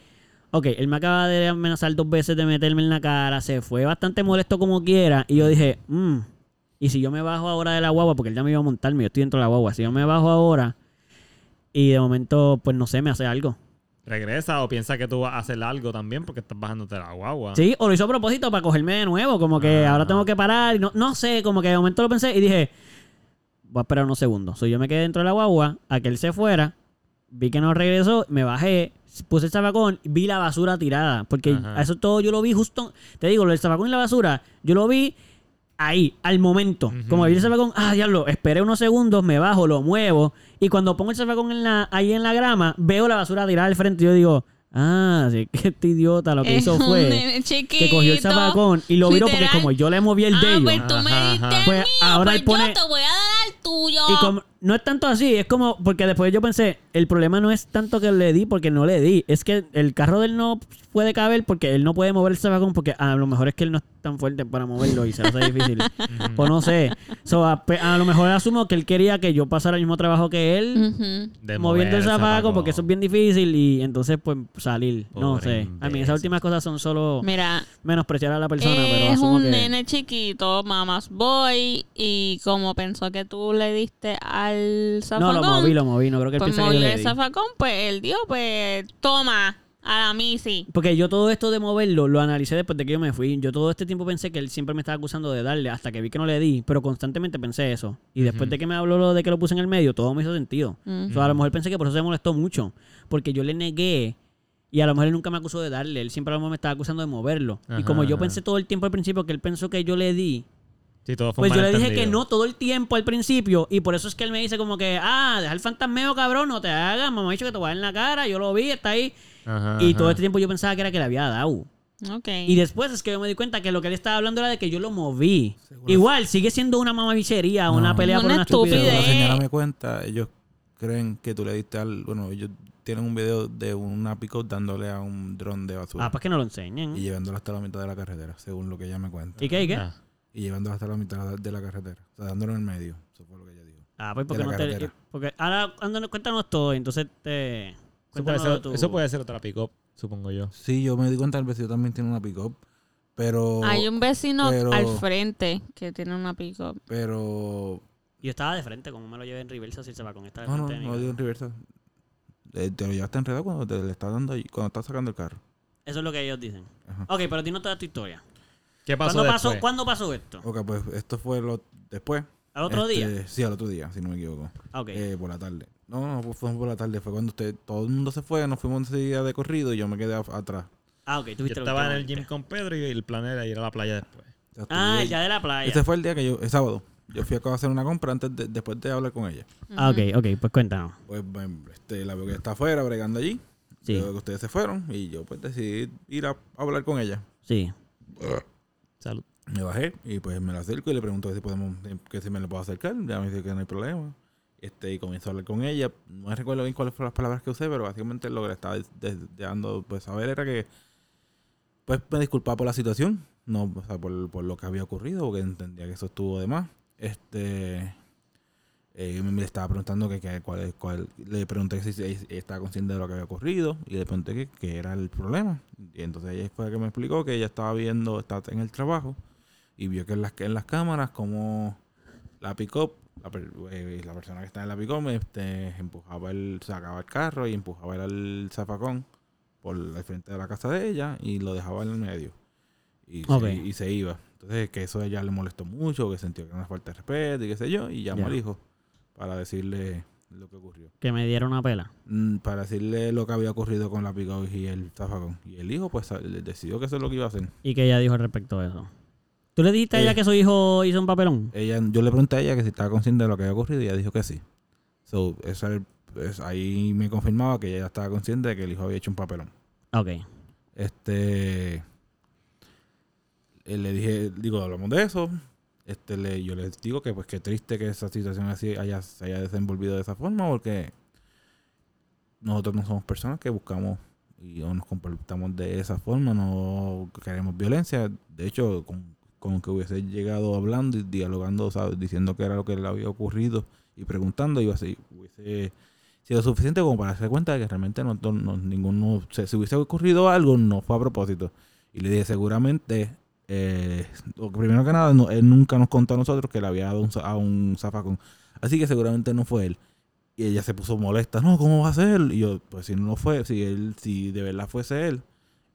ok, él me acaba de amenazar dos veces de meterme en la cara, se fue bastante molesto como quiera, y yo dije, mmm, y si yo me bajo ahora de la guagua, porque él ya me iba a montarme, yo estoy dentro de la guagua, si yo me bajo ahora y de momento, pues no sé, me hace algo.
Regresa o piensa que tú vas a hacer algo también porque estás bajándote la guagua.
Sí, o lo hizo a propósito para cogerme de nuevo, como que ahora tengo que parar, y no, no sé, como que de momento lo pensé y dije, voy a esperar unos segundos. So, yo me quedé dentro de la guagua, a que él se fuera, vi que no regresó, me bajé, puse el zabacón, vi la basura tirada, porque
Ajá.
eso todo yo lo vi justo, te digo, lo del zabacón y la basura, yo lo vi ahí, al momento. Como vi el zabacón, ah, diablo, esperé unos segundos, me bajo, lo muevo, y cuando pongo el zabacón en la, ahí en la grama, veo la basura tirada al frente y yo digo, ah, sí, *laughs* que este idiota lo que
Es
hizo fue
chiquito.
que cogió el zapacón y lo viró porque como yo le moví el
ah,
de ellos.
pues tú me diste
ajá.
el
Pues
mío,
ahora
pues
él pone-
yo te voy a dar al tuyo.
Y como no es tanto así, es como porque después yo pensé, el problema no es tanto que le di porque no le di, es que el carro de él no puede caber porque él no puede mover el zapacón porque a lo mejor es que él no es tan fuerte para moverlo y se hace difícil. *laughs* pues no sé. So, a, a lo mejor asumo que él quería que yo pasara el mismo trabajo que él.
Ujú.
De
moviendo el zapaco porque eso es bien difícil y entonces pues salir, no sé. A mí esas últimas cosas son solo
Mira,
menospreciar a la persona, pero
es
asumo
un
que
nene chiquito, mamás boy, y como pensó que tú le diste al
No, lo moví, lo moví. No creo que él
pues
piense que yo
movió
le
el
di.
zafacón, pues él dio, pues toma, a la misi.
Porque yo todo esto de moverlo lo analicé después de que yo me fui. Yo todo este tiempo pensé que él siempre me estaba acusando de darle hasta que vi que no le di. Pero constantemente pensé eso. Y después de que me habló lo de que lo puse en el medio, todo me hizo sentido.
Mm.
O sea, a lo mejor pensé que por eso se molestó mucho. Porque yo le negué. Y a lo mejor él nunca me acusó de darle. Él siempre a lo mejor me estaba acusando de moverlo. y como yo
ajá.
pensé todo el tiempo al principio que él pensó que yo le di,
Sí, todo fue un
pues yo le dije que no todo el tiempo al principio. Y por eso es que él me dice como que, ah, deja el fantasmeo, cabrón, no te hagas. Mamá ha dicho que te va a dar en la cara. Yo lo vi, está ahí.
Ajá,
Y
ajá.
todo este tiempo yo pensaba que era que le había dado.
Ok.
Y después es que yo me di cuenta que lo que él estaba hablando era de que yo lo moví.
Seguro.
Igual, sigue siendo una mamabichería, una
No.
pelea por
Una
una
estupidez.
señora me cuenta, ellos creen que tú le diste al... Bueno, ellos tienen un video de una pick dándole a un dron de basura
Ah, pues que no lo enseñen.
y llevándolo hasta la mitad de la carretera, según lo que ella me cuenta.
¿Y qué? ¿Y qué?
Ah.
Y llevándolo hasta la mitad de la carretera. O sea, dándolo en el medio. Eso fue lo que ella dijo.
Ah, pues porque no te...
carretera.
Porque ahora, cuéntanos todo, y entonces te...
Eso puede, ser,
tú.
eso puede ser otra pick-up, supongo yo.
Sí, yo me di cuenta, el vecino también tiene una pick pero...
Hay un vecino
pero-
al frente que tiene una pick-up.
Pero...
Yo estaba de frente, como me lo llevé en reversa si se va con esta de
No, no,
frente mi
no digo
carro.
en reversa. Eh, Te lo llevaste enredado cuando te le estás dando ahí, cuando estás sacando el carro.
Eso es lo que ellos dicen.
Ajá.
Ok, pero dinos toda tu historia.
¿Qué pasó
¿Cuándo
después?
pasó, ¿Cuándo pasó esto?
Ok, pues esto fue lo después.
¿Al otro
Este,
día?
Sí, al otro día, si no me equivoco.
Ah, Ok.
Eh, por la tarde. No, no, fue- por la tarde. Fue cuando usted, todo el mundo se fue, nos fuimos ese día de corrido y yo me quedé a- atrás.
ah, ok.
Yo estaba en el gym con Pedro y el plan era ir a la playa después.
Ah, el día de la playa.
Ese fue el día que yo, el sábado. Yo fui a hacer una compra antes de, después de hablar con ella.
Ah, ok, ok. Pues cuéntanos.
Pues bueno, este, la veo que está afuera bregando allí.
Sí.
Veo que ustedes se fueron y yo pues decidí ir a, a hablar con ella.
Sí.
Me bajé y pues me la acerco y le pregunto si podemos, que si me le puedo acercar. Ya me dice que no hay problema. Este, y comienzo a hablar con ella. No recuerdo bien cuáles fueron las palabras que usé, pero básicamente lo que le estaba dando pues, saber era que pues me disculpaba por la situación, no, o sea, por, por lo que había ocurrido, porque entendía que eso estuvo de más. Este, eh, me, estaba preguntando que, que cuál, cuál, le pregunté si, si estaba consciente de lo que había ocurrido y le pregunté que, que era el problema. Y entonces ella fue la que me explicó que ella estaba viendo, estaba en el trabajo y vio que en las, que en las cámaras como la pick-up, la, eh, la persona que está en la pick-up este, empujaba el, sacaba el carro y empujaba el, zafacón por el frente de la casa de ella y lo dejaba en el medio. Y, se, y se iba. Entonces que eso a ella le molestó mucho, que sintió que era una falta de respeto y qué sé yo, y llamó al hijo para decirle lo que ocurrió.
Que me diera una pela.
Mm, Para decirle lo que había ocurrido con la pick-up y el zafacón. Y el hijo pues decidió que eso es lo que iba a hacer.
¿Y que ella dijo al respecto de eso? ¿Tú le dijiste a ella
Eh.
que su hijo hizo un papelón?
Ella, yo le pregunté a ella que si estaba consciente de lo que había ocurrido y ella dijo que sí. So, eso era el- pues, ahí me confirmaba que ella estaba consciente de que el hijo había hecho un papelón.
Ok.
Este. eh, le dije, digo, hablamos de eso. Este, le, yo les digo que pues qué triste que esa situación así haya, se haya desenvolvido de esa forma, porque nosotros no somos personas que buscamos y o nos comportamos de esa forma, no queremos violencia. De hecho, con, con que hubiese llegado hablando y dialogando, ¿sabes? diciendo que era lo que le había ocurrido y preguntando, iba a ser, hubiese sido suficiente como para darse cuenta de que realmente no- no- ninguno, se, si hubiese ocurrido algo, no fue a propósito. Y le dije, seguramente, eh, primero que nada, no- él nunca nos contó a nosotros que le había dado un, a un zafacón. Así que seguramente no fue él. Y ella se puso molesta, no, ¿cómo va a ser? Y yo, pues si no lo fue, si él, si de verdad fuese él,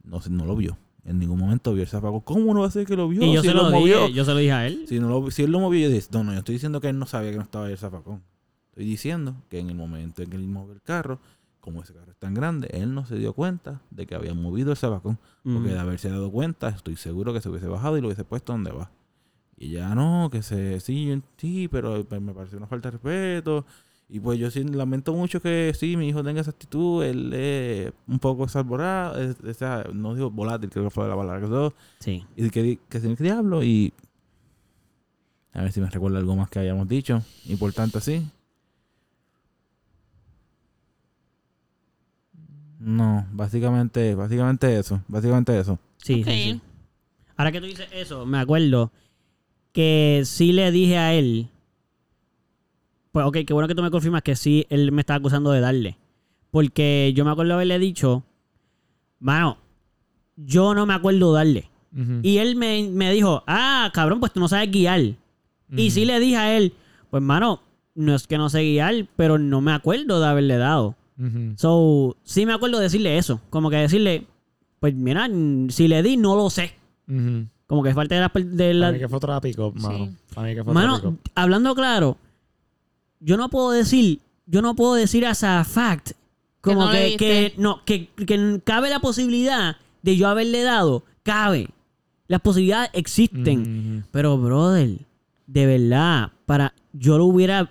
no, no lo vio. En ningún momento vio el zafacón. ¿Cómo no va a ser que lo vio?
y yo
Si
se lo,
movió.
dije, yo se lo dije a él.
Si, no lo, si él lo movió, yo dije, no, no, yo estoy diciendo que él no sabía que no estaba ahí el zafacón. Estoy diciendo que en el momento en que él movió el carro, como ese carro es tan grande, él no se dio cuenta de que había movido el. Porque
Mm.
de haberse dado cuenta, estoy seguro que se hubiese bajado y lo hubiese puesto donde va. Y ya no, que se, sí, sí, pero pues, me pareció una falta de respeto. Y pues yo sí lamento mucho que sí, mi hijo tenga esa actitud, él es un poco salvorado, es- o sea, no digo volátil, creo que fue la palabra que usó.
Sí.
Y que, que sin diablo y a ver si me recuerda algo más que hayamos dicho. Importante así. No, básicamente, básicamente eso, básicamente eso.
Sí, sí, sí. Ahora que tú dices eso, me acuerdo que sí le dije a él. Pues, ok, qué bueno que tú me confirmas que sí, él me estaba acusando de darle. Porque yo me acuerdo haberle dicho, mano, yo no me acuerdo darle. Y él me, me dijo, ah, cabrón, pues tú no sabes guiar. Y sí le dije a él, pues, mano, no es que no sé guiar, pero no me acuerdo de haberle dado. So, sí me acuerdo decirle eso. Como que decirle, pues mira, si le di, no lo sé. Como que es parte de la... De la
Para mí que fue otra mano.
Sí.
Para mí que fue otra
Mano, hablando claro, yo no puedo decir, yo no puedo decir as a fact, como
no
que,
diste.
que, no, que, que cabe la posibilidad de yo haberle dado, cabe. Las posibilidades existen. Pero, brother, de verdad, para yo lo hubiera.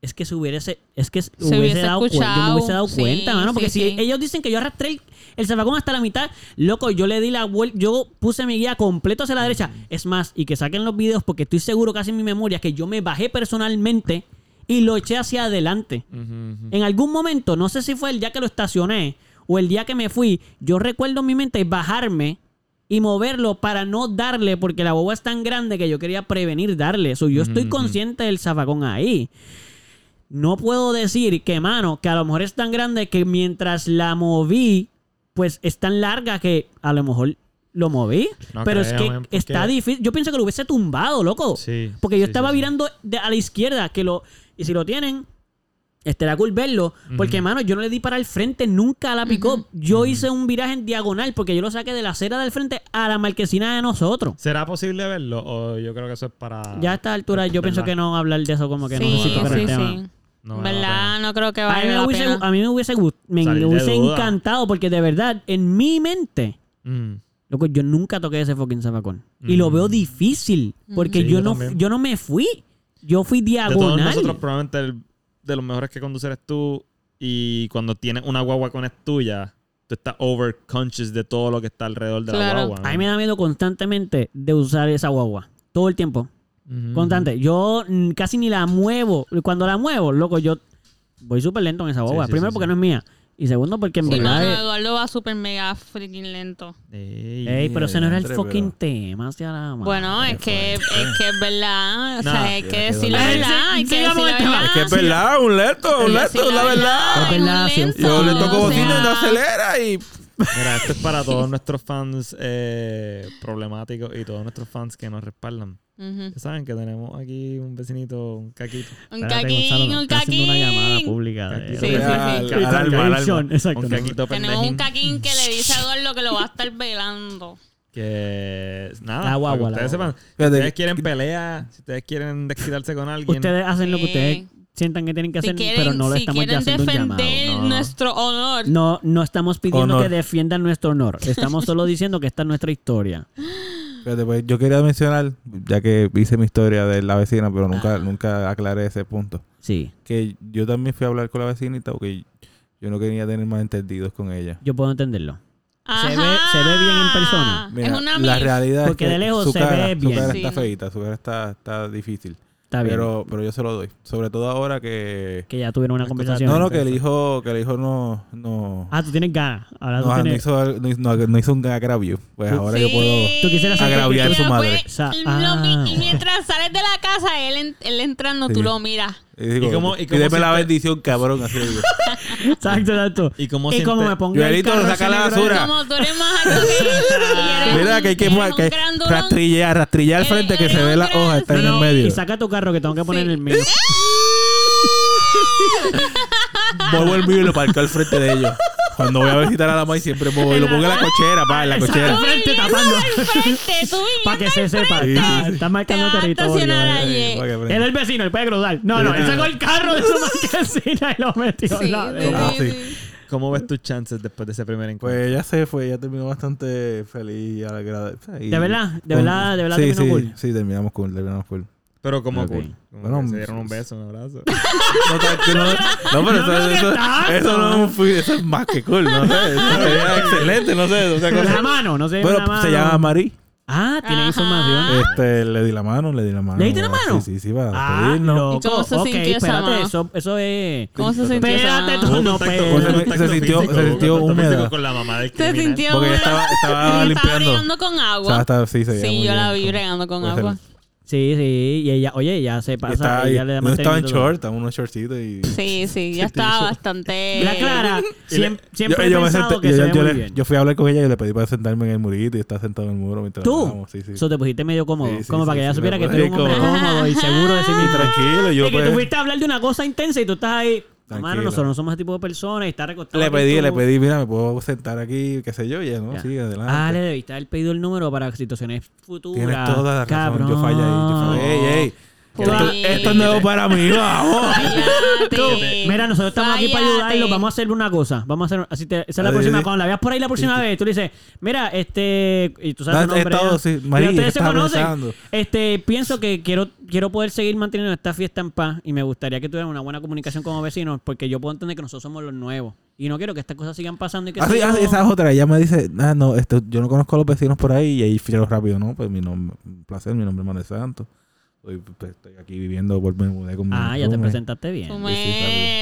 Es que se hubiese. Es que se hubiese,
hubiese
dado cuenta. Yo me
escuchado.
hubiese dado
Sí,
cuenta, mano. Porque
sí,
si
sí.
ellos dicen que yo arrastré el, el zafacón hasta la mitad, loco, yo le di la vuelta. Yo puse mi guía completo hacia la derecha. Es más, y que saquen los videos porque estoy seguro casi en mi memoria que yo me bajé personalmente y lo eché hacia adelante. En algún momento, no sé si fue el día que lo estacioné o el día que me fui, yo recuerdo en mi mente bajarme y moverlo para no darle, porque la boba es tan grande que yo quería prevenir darle. So, yo estoy consciente del zafacón ahí. No puedo decir que, mano, que a lo mejor es tan grande que mientras la moví, pues es tan larga que a lo mejor lo moví.
No
pero es que
man, porque-
está difícil. Yo pienso que lo hubiese tumbado, loco.
Sí.
Porque yo
sí,
estaba
sí, sí.
virando de- a la izquierda, que lo y si lo tienen, estará cool verlo. Porque, mano, yo no le di para el frente nunca a la pick Yo hice un viraje en diagonal porque yo lo saqué de la acera del frente a la marquesina de nosotros.
¿Será posible verlo? O yo creo que eso es para.
Ya a esta altura yo pienso que no hablar de eso como que
sí,
no
sí,
el tema.
No
¿Verdad? No creo que
A mí,
valga
me
la
hubiese,
pena.
a mí me hubiese, gust- me hubiese encantado porque de verdad, en mi mente,
Mm.
loco, yo nunca toqué ese fucking zafacón. Y lo
Mm.
veo difícil porque
Sí,
yo,
yo
no,
también.
yo no me fui. Yo fui
De todos
diagonal.
nosotros, probablemente el- de los mejores que conducir eres tú. Y cuando tienes una guagua con es tuya, tú estás overconscious de todo lo que está alrededor de
Claro.
la guagua.
A mí me da miedo constantemente de usar esa guagua. Todo el tiempo. Constante. Yo mm, casi ni la muevo. Cuando la muevo, loco, yo voy súper lento en esa boba.
sí,
Primero
sí,
porque
sí.
no es mía. Y segundo porque en
no,
verdad...
no, Eduardo va súper mega freaking lento.
Ey.
Ey, pero ese no era el fucking
pero-
tema. hacia la
Bueno, es que, es que es verdad. O sea, hay que decir la verdad. Hay que decir la verdad.
Es que es verdad, un lento, un lento, la verdad.
Es verdad,
un
sí.
lento,
Yo le toco bocina y no acelera y...
Mira, esto es para todos nuestros fans eh, problemáticos y todos nuestros fans que nos respaldan. Ya saben que tenemos aquí un vecinito, un caquito.
Un caquín, un
haciendo una llamada
caquín.
pública. de-
Sí,
Exacto.
Un caquito
Tenemos un caquín que le dice a Eduardo que lo va a estar velando.
Que nada,
la
ustedes sepan. Si ustedes quieren pelea, si ustedes quieren desquitarse con alguien,
Ustedes hacen lo que ustedes sientan que tienen que
Si
hacer,
quieren,
pero no
si
estamos ya
quieren
haciendo un llamado.
defender
No.
nuestro honor.
No, no estamos pidiendo
Honor.
que defiendan nuestro honor. *laughs* Estamos solo diciendo que esta es nuestra historia.
Fíjate, pues, yo quería mencionar, ya que hice mi historia de la vecina, pero nunca,
Ah.
nunca aclaré ese punto.
Sí,
Que yo también fui a hablar con la vecinita porque yo no quería tener más entendidos con ella.
yo puedo entenderlo. Se ve-
Ajá.
se ve bien en persona.
Mira,
es una
la realidad
Porque
es que
de lejos
su
se
cara,
ve
su
bien.
cara
Sí,
está feita, su cara está, está difícil.
Está bien.
Pero, pero yo se lo doy. Sobre todo ahora que...
que ya tuvieron una conversación.
No, no, que el hijo, que el hijo no... no
Ah, tú tienes ganas. Ahora tú
no, no
tienes...
hizo, no, hizo- no- no hizo un agravio. Pues ahora yo puedo...
Tú quisieras
agraviar
que-
su madre.
pues,
O sea,
lo mi-
ah.
y mientras sales de la casa, él, él entrando,
Sí.
tú lo miras.
Y digo,
¿Y cómo- y cómo
pídeme la bendición, cabrón. Así digo. *laughs*
Exacto, exacto.
¿Y cómo
y como me ponga el carro
saca la basura.
Como tú eres más *laughs*
Mira que hay que, que rastrillar, rastrillar al frente que se ve la hoja, está en el medio.
Y saca tu carro que tengo que poner
Sí.
el mío. *laughs*
Muevo el mío y lo parco al frente de ellos. Cuando voy a visitar a la maíz siempre lo pongo en la cochera, pa, en la cochera.
Tú
frente, tapando.
frente, tú
Para que se sepa. Está,
sí.
está marcando
Te
territorio. eh.
allí.
Es el vecino, él puede cruzar. No, no,
Sí.
él sacó el carro de su *laughs* marquesina y lo metió
Sí,
en la
sí,
Ah,
sí,
sí.
sí.
¿Cómo ves tus chances después de ese primer encuentro?
Pues ella se fue, ella terminó bastante feliz y agradecida.
¿De verdad? ¿De verdad? ¿De verdad
sí,
terminó
sí,
cool?
Sí, terminamos cool, terminamos cool.
Pero como
Ok.
cool. Como
Bueno,
se dieron un beso, un abrazo. *laughs*
No, pero
No
eso, no fui- eso es más que cool, no sé. Eso *laughs* sería excelente, no sé. O sea, cosa-
la mano, no sé.
Bueno,
la mano.
se llama Marí.
Ah, tiene
Ajá.
información.
Este, le di la mano, le di la mano.
¿Le diste la mano?
Sí, sí, sí, para
Ah,
pedirnos.
¿Y cómo se
ok,
sintió esa
espérate,
mano?
eso, eso es...
¿Cómo se sintió esa
Espérate
mano?
tú, no, pero-
Se sintió-
físico,
se sintió húmeda.
con la mamá del
Se sintió
Porque estaba, estaba
Estaba
limpiando.
bregando con
O sea,
agua.
estaba, sí, se
yo la vi bregando con agua.
Sí, sí. Y ella, oye, ella se pasa.
ahí.
ella le da
No estaba en short, estaba en unos shortcitos y...
Sí, sí, ya estaba bastante...
La Clara siempre, siempre
yo, yo
he pensado
senté-
que
yo-
se
yo-
ve
yo
muy
le-
bien.
yo fui a hablar con ella y le pedí para sentarme en el murito y estaba sentado en el muro mientras
¿Tú?
hablábamos, Sí, sí.
Eso te pusiste medio cómodo.
Sí, sí,
como para
sí,
que ella supiera que tú eres un hombre
cómodo.
y seguro de sí
Y
mismo.
tranquilo, yo
y que tú
pues...
fuiste a hablar de una cosa intensa y tú estás ahí. Mano, nosotros no somos ese tipo de personas y estar recostado.
Le pedí, le pedí, mira, me puedo sentar aquí, qué sé yo, y ella, ¿no?
Ya.
Sí, adelante.
Ah, le debiste haber pedido el número para situaciones futuras.
Tienes toda la razón,
Cabrón.
yo fallé ahí. Yo fallé. Ey, ey, esto, es nuevo para mí, *laughs* vamos.
Mira, nosotros estamos aquí para
Cállate.
ayudarlo. Vamos a hacer una cosa. Vamos a hacer. Así te, esa es la
Ah,
próxima. Cuando la veas por ahí la próxima vez, tú le dices, mira, este. Y tú sabes
No,
su nombre.
estado, sí, María,
ustedes se conocen.
pensando.
Este, pienso que quiero, quiero poder seguir manteniendo esta fiesta en paz y me gustaría que tuvieran una buena comunicación como vecinos porque yo puedo entender que nosotros somos los nuevos y no quiero que estas cosas sigan pasando y que
Ah, sí, ah, esa es otra. Ella me dice, ah, no, esto, yo no conozco a los vecinos por ahí. Y ahí fui rápido, ¿no? Pues mi nombre, un placer, mi nombre es Manuel Santos. Hoy pues, estoy aquí viviendo por me mudé con mi
Ah, ya te
roommate.
presentaste bien.
Tú me,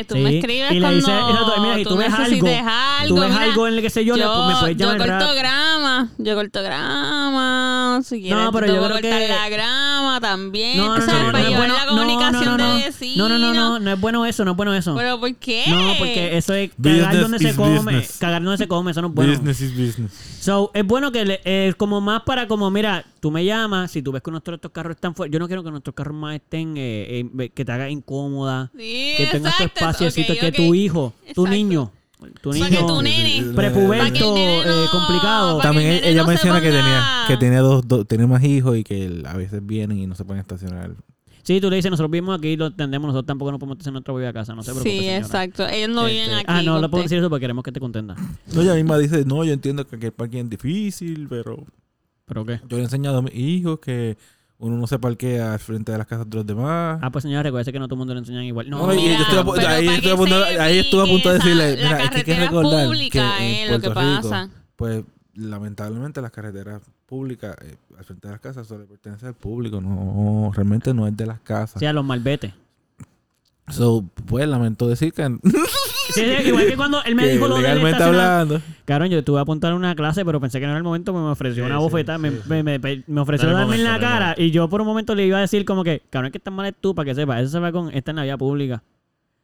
sí,
tú
Sí.
me escribes
Y le
cuando
dices, exacto, mira, si tú ves algo,
algo.
Tú ves
mira,
algo en el que sé yo, pues, me puedes
yo
llamar.
corto
rap-
grama, yo corto grama, si quieres
No, pero
te
yo
puedo
creo que-
cortar la grama también,
No,
tú
no, no,
sabes,
no,
para
no bueno.
la
No,
comunicación
no, no,
de
no. No, no, no, no, no es bueno eso, no es bueno eso.
¿Pero por qué?
No, porque eso es cagar
Business
donde se come.
business.
Cagar donde se come, eso no es bueno.
Business is business.
So, es bueno que le- es como más para como, mira, tú me llamas, si tú ves que nuestros estos carros están fuera, yo no quiero que nuestros carros más estén, eh, eh, que te haga incómoda,
Sí,
que tengas tu
ok,
que tu hijo, tu
Exacto.
niño, tu
Para que
niño
tu nene-
prepuberto,
Para que el nene no-
eh, complicado.
para que
También
el nene
ella
no
menciona que tenía, que tenía dos, dos, tenía más hijos y que a veces vienen y no se pueden estacionar.
Sí, tú le dices, nosotros vivimos aquí, lo entendemos, nosotros tampoco nos podemos hacer nuestra propia casa, no se preocupe,
Sí,
señora.
exacto. Ellos no viven
Este,
aquí.
Ah, no, lo puedo decir eso porque queremos que te contenta. *laughs*
No, ella misma dice, no, yo entiendo que aquí el parking es difícil, pero
¿Pero qué?
yo le he enseñado a mis hijos que uno no se parquea al frente de las casas de los demás.
Ah, pues señora, recuerde que no todo el mundo le enseñan igual. No,
No,
Mira,
yo a ahí estuve a punto-
sepa
ahí estuve a punto de decirle, mira,
la
es que hay que recordar
pública
que en
es lo que
Puerto Rico,
pasa.
pues lamentablemente las carreteras públicas eh, al frente de las casas suele pertenecer al público, no realmente no es de las casas.
O sea, los malbetes.
So, pues lamento decir que,
igual que cuando él me
que
dijo lo del
hablando.
Cabrón, yo estuve a apuntar una clase, pero pensé que no era el momento, pues me ofreció
Sí,
una
sí,
bofetada, me,
sí,
me- me- me ofreció
No era
darme en la
era
cara y yo por un momento le iba a decir como que, cabrón, es que estás mal es tú, para que sepas, ese zafacón está en la vía pública.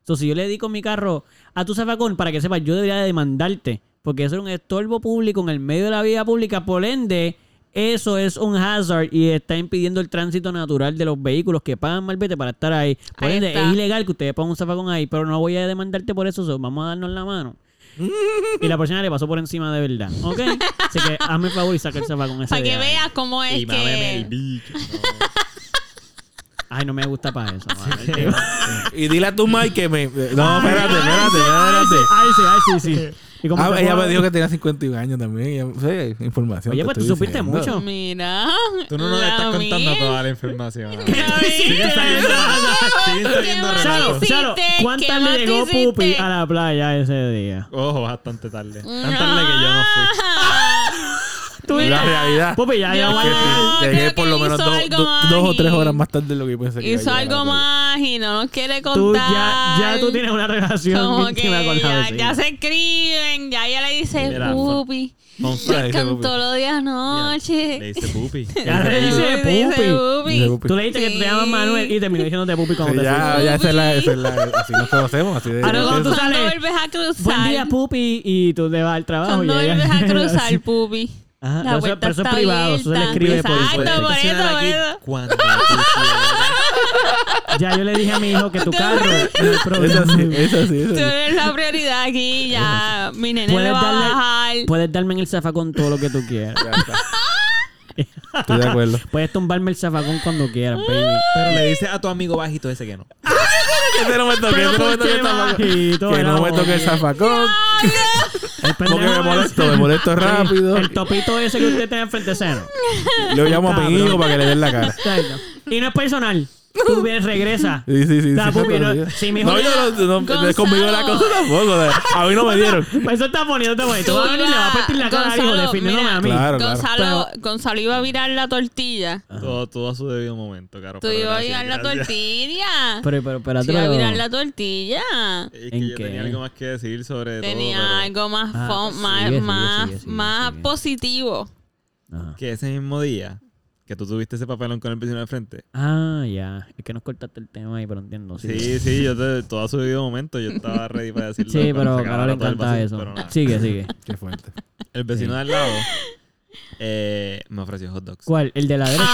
So, si yo le dedico mi carro a tu zafacón, para que sepas, yo debería de demandarte, porque eso es un estorbo público en el medio de la vía pública, por ende, eso es un hazard y está impidiendo el tránsito natural de los vehículos que pagan malvete para estar ahí. Por
Ahí
ende, es ilegal que ustedes pongan un zafacón ahí, pero no voy a demandarte por eso, so, vamos a darnos la mano. *laughs* Y la persona le pasó por encima de verdad. ¿Ok? Así que hazme el favor y saca el zafacón ese.
Para que veas cómo es
Y el
que...
bicho. *laughs*
Ay, no me gusta para eso. *laughs*
Y dile a tu Mike que me. No, espérate, espérate, espérate.
Ay, sí, ay, sí, sí. ¿Y cómo
Ah, ella
puedo-
me dijo que tenía 51 años también. ella- sí, información.
Oye, pues tú supiste
diciendo.
mucho.
Mira.
Tú no nos
la
estás contando
mía.
toda la información. *laughs*
¿Qué
Siguen saliendo, siguen saliendo
Chalo? Chalo,
¿Qué
¿cuántas
más
le llegó? Pupi a la playa ese día?
Ojo, bastante tarde. Tan tarde que yo no fui. *laughs*
Mira.
La realidad.
Pupi, ya, ya
Yo-
llegué por lo menos dos,
algo
dos- o tres horas más tarde de lo que pensé que
Hizo
a
algo más y no nos quiere contar.
Tú ya, ya tú tienes una relación
Como que
con
ya, ya se escriben, ya ella le dice, pupi, cantó los días
Le
anoche.
dice pupi. *laughs*
Ya le dice
Le dice
pupi. Tú le dijiste que te llamas Manuel y terminó diciéndote Pupi como te
ya, ya esa es la, esa es la, así nos conocemos, así de
Ahora cuando tú
¿Cuándo
sales,
vuelves a cruzar?
Buen día, Pupi, y tú te vas al trabajo.
¿Cuándo
y llegas-
vuelves a *laughs* cruzar, pupi?
Ajá,
La
pero eso,
vuelta
pero eso es privado, eso se le escribe por
Exacto,
por-
por eso, por eso.
Cuando.
Ya yo le dije a mi hijo que tu carro *laughs* no hay
Eso
problema.
sí, eso sí, eso
Tú
sí.
eres la prioridad aquí, ya. Mi nene le va a bajar.
Puedes darme en el zafacón todo lo que tú quieras.
Ya está. Estoy de acuerdo.
Puedes tumbarme el zafacón cuando quieras, baby.
Pero le dices a tu amigo bajito ese que no. *laughs*
Que no me toque, que no me
¿por
toque el zafacón. Que no me toque el zafacón. Porque me molesto, me molesto rápido.
El topito ese que usted tiene enfrente seno.
Lo llamo a hijo para que le den la cara.
Exacto. Y no es personal. Tú vienes, regresa. *laughs*
Sí, sí, sí.
Pupi, no-
sí.
sí, mi hijo-
No, yo no, no, no es conmigo la cosa tampoco. de- A mí no me *laughs* dieron.
Pues eso está bonito, está bonito. Tú vas a venir y le vas a partir la cara al hijo
Gonzalo,
defendiéndome
mira,
a mí.
Claro, claro.
Gonzalo, Gonzalo iba a virar la tortilla.
Todo, todo a su debido momento, caro.
Tú
pero
ibas a virar la tortilla.
Pero, pero, espérate,
Tú ibas a
pero-
virar la tortilla.
Es que
¿En
yo
qué?
tenía algo más que decir sobre
Tenía
todo. pero
algo más, más, más, positivo.
Que ese mismo día que tú tuviste ese papelón con el vecino de frente.
Ah, ya. Es que nos cortaste el tema ahí, pero entiendo. Sí,
Sí, sí, yo te, todo a su debido momento yo estaba *laughs* ready para decirlo.
Sí, pero
se
a Carol
acabara
le encanta
vacío,
eso.
pero nada.
Sigue, sigue. *laughs*
Qué fuerte.
El vecino
Sí.
de al lado eh, me ofreció hot dogs.
¿Cuál? ¿El de la derecha?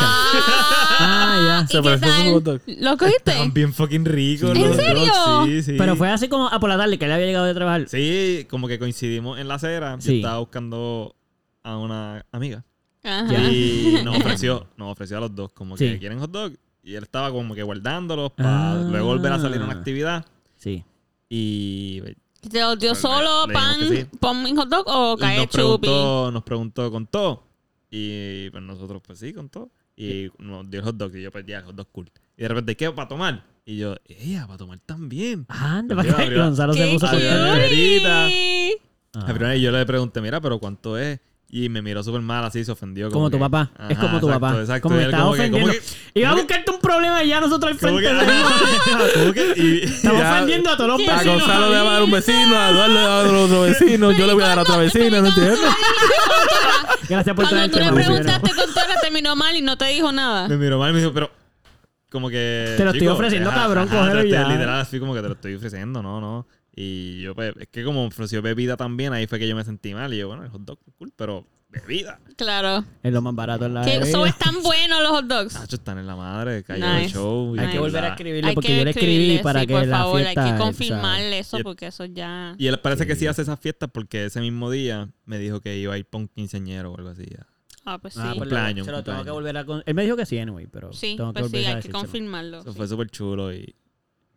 Ah,
¿Y
Se a su hot dog.
¿Lo cogiste?
Estaban bien fucking ricos
¿En
los
serio?
dogs, Sí, sí.
ya. Pero fue así como a por la tarde que él había llegado de trabajar.
Sí, como que coincidimos en la acera. Yo
Sí.
estaba buscando a una amiga.
Ajá.
Y *laughs* nos ofreció, nos ofreció a los dos, como que
Sí.
quieren hot dog. Y él estaba como que guardándolos para
Ah.
luego volver a salir a una actividad.
Sí.
Y,
¿Te los dio
Le-
solo
le
pan,
que sí.
pan y hot dog o
y
cae
nos
chupi?
preguntó, nos preguntó con todo. Y pues nosotros, pues sí, con todo. Y nos dio el hot dog. Y yo, pues ya, hot dog cool. Y de repente, ¿qué? ¿Para tomar? Y yo, ella, para tomar también.
Anda,
Pues
para
sí,
que
abrió-
Gonzalo se
¡Qué
puso
Abrió la
contento.
neverita.
cutie!
Ah.
La primera vez yo le pregunté, mira, pero ¿cuánto es? Y me miró súper mal, así se ofendió.
Como tu
que-
papá. Es como tu
exacto,
papá.
Exacto.
Como
Y
me
él
estaba
como como
ofendiendo.
que-
Iba a
como
buscarte un problema y ya nosotros al
como
frente.
que- *laughs* como que- y-
Estamos *laughs*
Ya-
ofendiendo a todos los
¿Qué?
A
vecinos.
Gonzalo le va a dar un vecino, a Eduardo le va a dar otro vecino, yo le voy a dar a otra vecina, ¿no entiendes? *laughs*
Gracias por
Cuando tú le preguntaste con todo, terminó mal y no te dijo nada.
Me miró mal y me dijo, pero como que.
Te lo estoy ofreciendo, cabrón, cógelo ya.
Literal, así como que te lo estoy ofreciendo, no, no. Y yo, pues, es que como ofreció bebida también, ahí fue que yo me sentí mal. Y yo, bueno, el hot dog, cool, pero bebida.
Claro.
Es lo más barato en la
Que
bebida.
son tan buenos los hot dogs.
Nacho, están en la madre, cayó
Nice.
el show.
Hay que volver a escribirle
Hay
porque
que
yo le escribí
escribirle,
para
sí,
que
por
la
favor,
fiesta...
hay que confirmarle eso
Y-
porque eso ya...
Y él parece que sí hace esas fiestas porque ese mismo día me dijo que iba a ir para un quinceañero o algo así. ya.
Ah, pues sí.
Ah, pues
Cumpleaños,
se lo tengo que volver a... con- Él me dijo que sí, anyway, pero
sí,
tengo que
pues sí,
volver a
hay que confirmarlo.
Eso
sí.
fue súper chulo y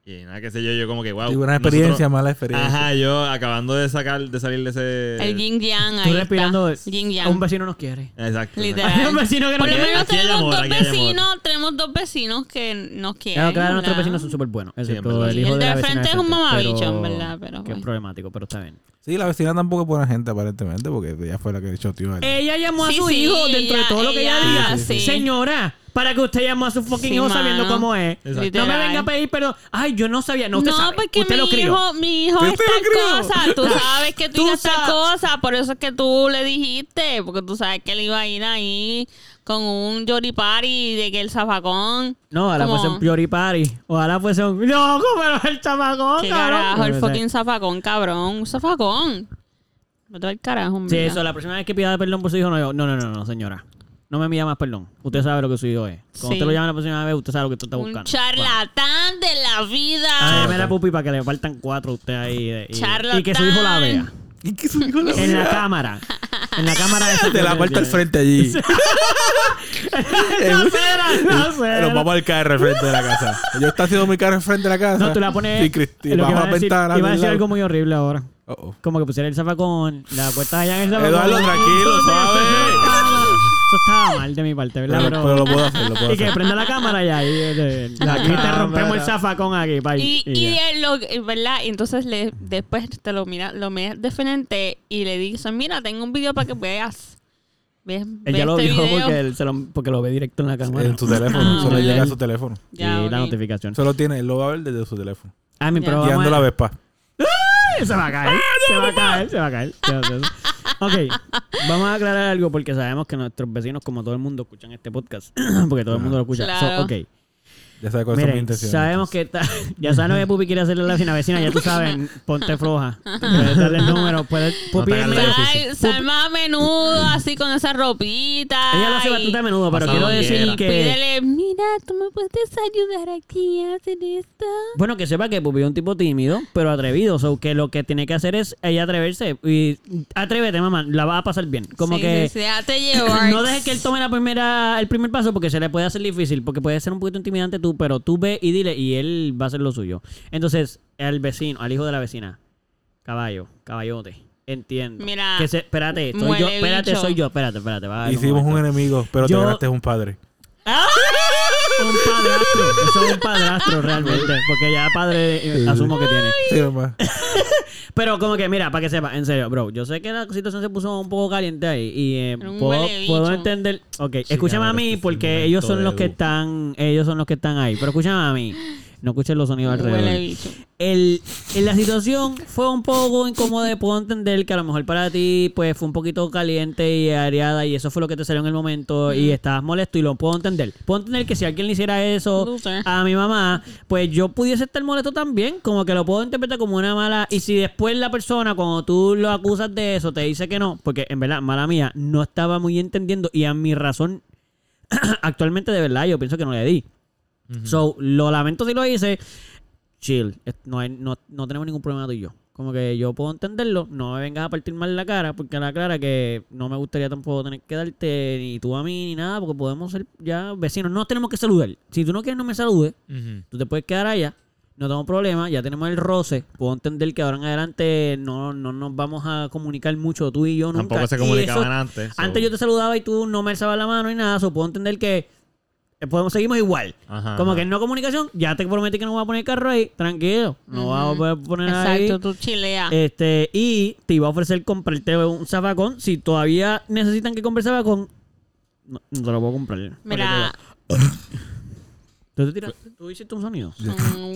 Y nada, qué sé yo, yo como que, wow.
Sí, buena experiencia,
nosotros-
mala experiencia.
Ajá, yo acabando de sacar, de salir de ese...
El yin yang
Tú
ahí
respirando.
está. Yin
A
yang.
un vecino nos quiere.
Exacto.
Literal.
Hay un vecino que nos quiere.
menos
Aquí hay
tenemos
amor,
dos
aquí hay amor.
vecinos, tenemos dos vecinos que nos quieren.
Claro, claro, nuestros vecinos son súper buenos. Excepto el hijo
El
de
de
la vecina
frente es un mamabicho, en verdad, pero
Que es
bueno.
problemático, pero está bien.
Sí, la vecina tampoco es buena gente, aparentemente, porque ella fue la que choteó a él.
Ella llamó a
Sí,
su
sí,
hijo dentro de
ella-
todo lo que ella,
ella-
diga.
sí.
Señora, para que usted llamó a su fucking
Sí,
hijo sabiendo cómo es.
Exacto.
No me venga a pedir, pero. Ay, yo no sabía. No, usted
no,
sabe.
porque
usted
mi
lo crió.
hijo, mi hijo es
¿Usted
tal cosa. Tú *laughs* sabes que tú
Tú
ibas tal
sa-
cosa. Por eso es que tú le dijiste. Porque tú sabes que él iba a ir ahí con un yoripari de que el zafacón.
No, ahora
como-
fuese un Priori Party. Ojalá fuese un. No, pero el
¿Qué
cabrón.
carajo? El
No
fucking zafacón, cabrón. Un zafacón. Vete al carajo,
Sí,
mira.
eso, la próxima vez que pida perdón por su hijo, no, yo, no, no, no, no, señora. No me pida más perdón. Usted sabe lo que su hijo es. Cuando
Sí.
usted lo llame la próxima vez, usted sabe lo que usted está
Un
buscando.
charlatán de la vida.
Ah, me la pupi para que le faltan cuatro a usted ahí. eh, Y,
Charlatán.
y que su hijo la vea.
¿Y qué su hijo la
En la
vea?
cámara. En la cámara de
De la puerta al frente allí.
No sé, no sé.
Nos vamos al carro al frente de la casa. Yo está haciendo mi carro al frente de la casa.
No, tú la pones.
Y Cristi,
lo que iba
la
a decir,
ventana.
iba a decir algo muy horrible ahora.
Oh, oh.
Como que pusiera el zafacón, la puerta allá en el zafacón.
Eduardo, tranquilo, suave.
Eso estaba mal de mi parte, ¿verdad?
Pero, pero lo puedo hacer, lo puedo *laughs*
Y que
hacer.
prenda la cámara ya. Y, eh,
La
aquí te rompemos el zafacón aquí, pa'
Y,
y
y lo, ¿verdad? Y entonces le, después te lo mira, lo miras de frente y le dices, mira, tengo un video para que veas. ¿Ves,
Él ya
ves
lo
este
vio porque, él se lo, porque lo ve directo en la cámara.
En su teléfono.
Ah,
solo llega a su teléfono.
Ya,
y la notificación.
Solo tiene, él lo va a ver desde su teléfono.
Ah, mi pero
Guiando la Vespa.
Se va a caer. se va a caer, se va a caer. Se va a caer. Ok, *laughs* vamos a aclarar algo porque sabemos que nuestros vecinos, como todo el mundo, escuchan este podcast. *clears throat* porque todo el mundo lo escucha. So,
Claro.
ok.
Ya sabes cuáles son mis
Miren,
intenciones.
sabemos que está, *laughs* ya sabes lo que Pupi quiere hacerle a la vecina. Vecina, ya tú sabes, ponte floja. Puedes darle el número. Puedes, Pupi es
la
Sal, sal más a menudo, así con esa ropita.
Ella lo hace
y-
bastante a menudo, pero quiero decir que...
Pídele, mira, tú me puedes ayudar aquí a hacer esto.
Bueno, que sepa que Pupi es un tipo tímido, pero atrevido. So, que lo que tiene que hacer es ella atreverse. Y atrévete, mamá, la vas a pasar bien. Como
Sí,
que...
sí, llevar.
No dejes que él tome la primera, el primer paso porque se le puede hacer difícil, porque puede ser un poquito intimidante tú, pero tú ve y dile y él va a hacer lo suyo. Entonces, al vecino, al hijo de la vecina, caballo, caballote, entiendo.
Mira,
que se, espérate, soy yo, espérate,
bicho.
soy yo, espérate, espérate. va
Hicimos un enemigo, pero
Yo-
te ganaste un padre.
Un padrastro, *laughs* eso es un padrastro realmente, porque ya padre eh, asumo que tiene.
Sí, mamá. *laughs*
Pero como que, mira, para que sepa, en serio, bro, yo sé que la situación se puso un poco caliente ahí y eh,
Era un
puedo,
huele
puedo
bicho.
entender. Ok, escúchame a mí
este es el
porque ellos son los que
Edu.
están, ellos son los que están ahí. Pero escúchame a mí, no escuchen los sonidos alrededor. El, en la situación fue un poco incómoda, puedo entender que a lo mejor para ti pues fue un poquito caliente y areada y eso fue lo que te salió en el momento y estabas molesto y lo puedo entender. Puedo entender que si alguien le hiciera eso
Loser.
a mi mamá, pues yo pudiese estar molesto también, como que lo puedo interpretar como una mala y si después la persona cuando tú lo acusas de eso te dice que no, porque en verdad, mala mía, no estaba muy entendiendo y a mi razón *clears throat* actualmente de verdad yo pienso que no le di. So, lo lamento si lo hice. Chill. No, hay- no, no tenemos ningún problema tú y yo. Como que yo puedo entenderlo. No me vengas a partir mal la cara. Porque la clara que no me gustaría tampoco tener que darte ni tú a mí ni nada. Porque podemos ser ya vecinos. No tenemos que saludar. Si tú no quieres no me saludes.
Ujú.
Tú te puedes quedar allá. No tengo problema. Ya tenemos el roce. Puedo entender que ahora en adelante no, no nos vamos a comunicar mucho tú y yo nunca.
Tampoco se comunicaban
eso-
antes. so-
antes yo te saludaba y tú no me alzabas la mano y nada. So, puedo entender que podemos seguimos igual.
Ajá,
Como
ajá.
que en no comunicación, ya te prometí que no voy a poner el carro ahí, tranquilo. No vamos a poner ahí.
Exacto, tú chileas.
Este, y te iba a ofrecer comprarte un zafacón. Si todavía necesitan que compre zafacón, no, no te lo puedo comprar.
Mira,
¿Tú, te tiraste? ¿Tú hiciste un sonido?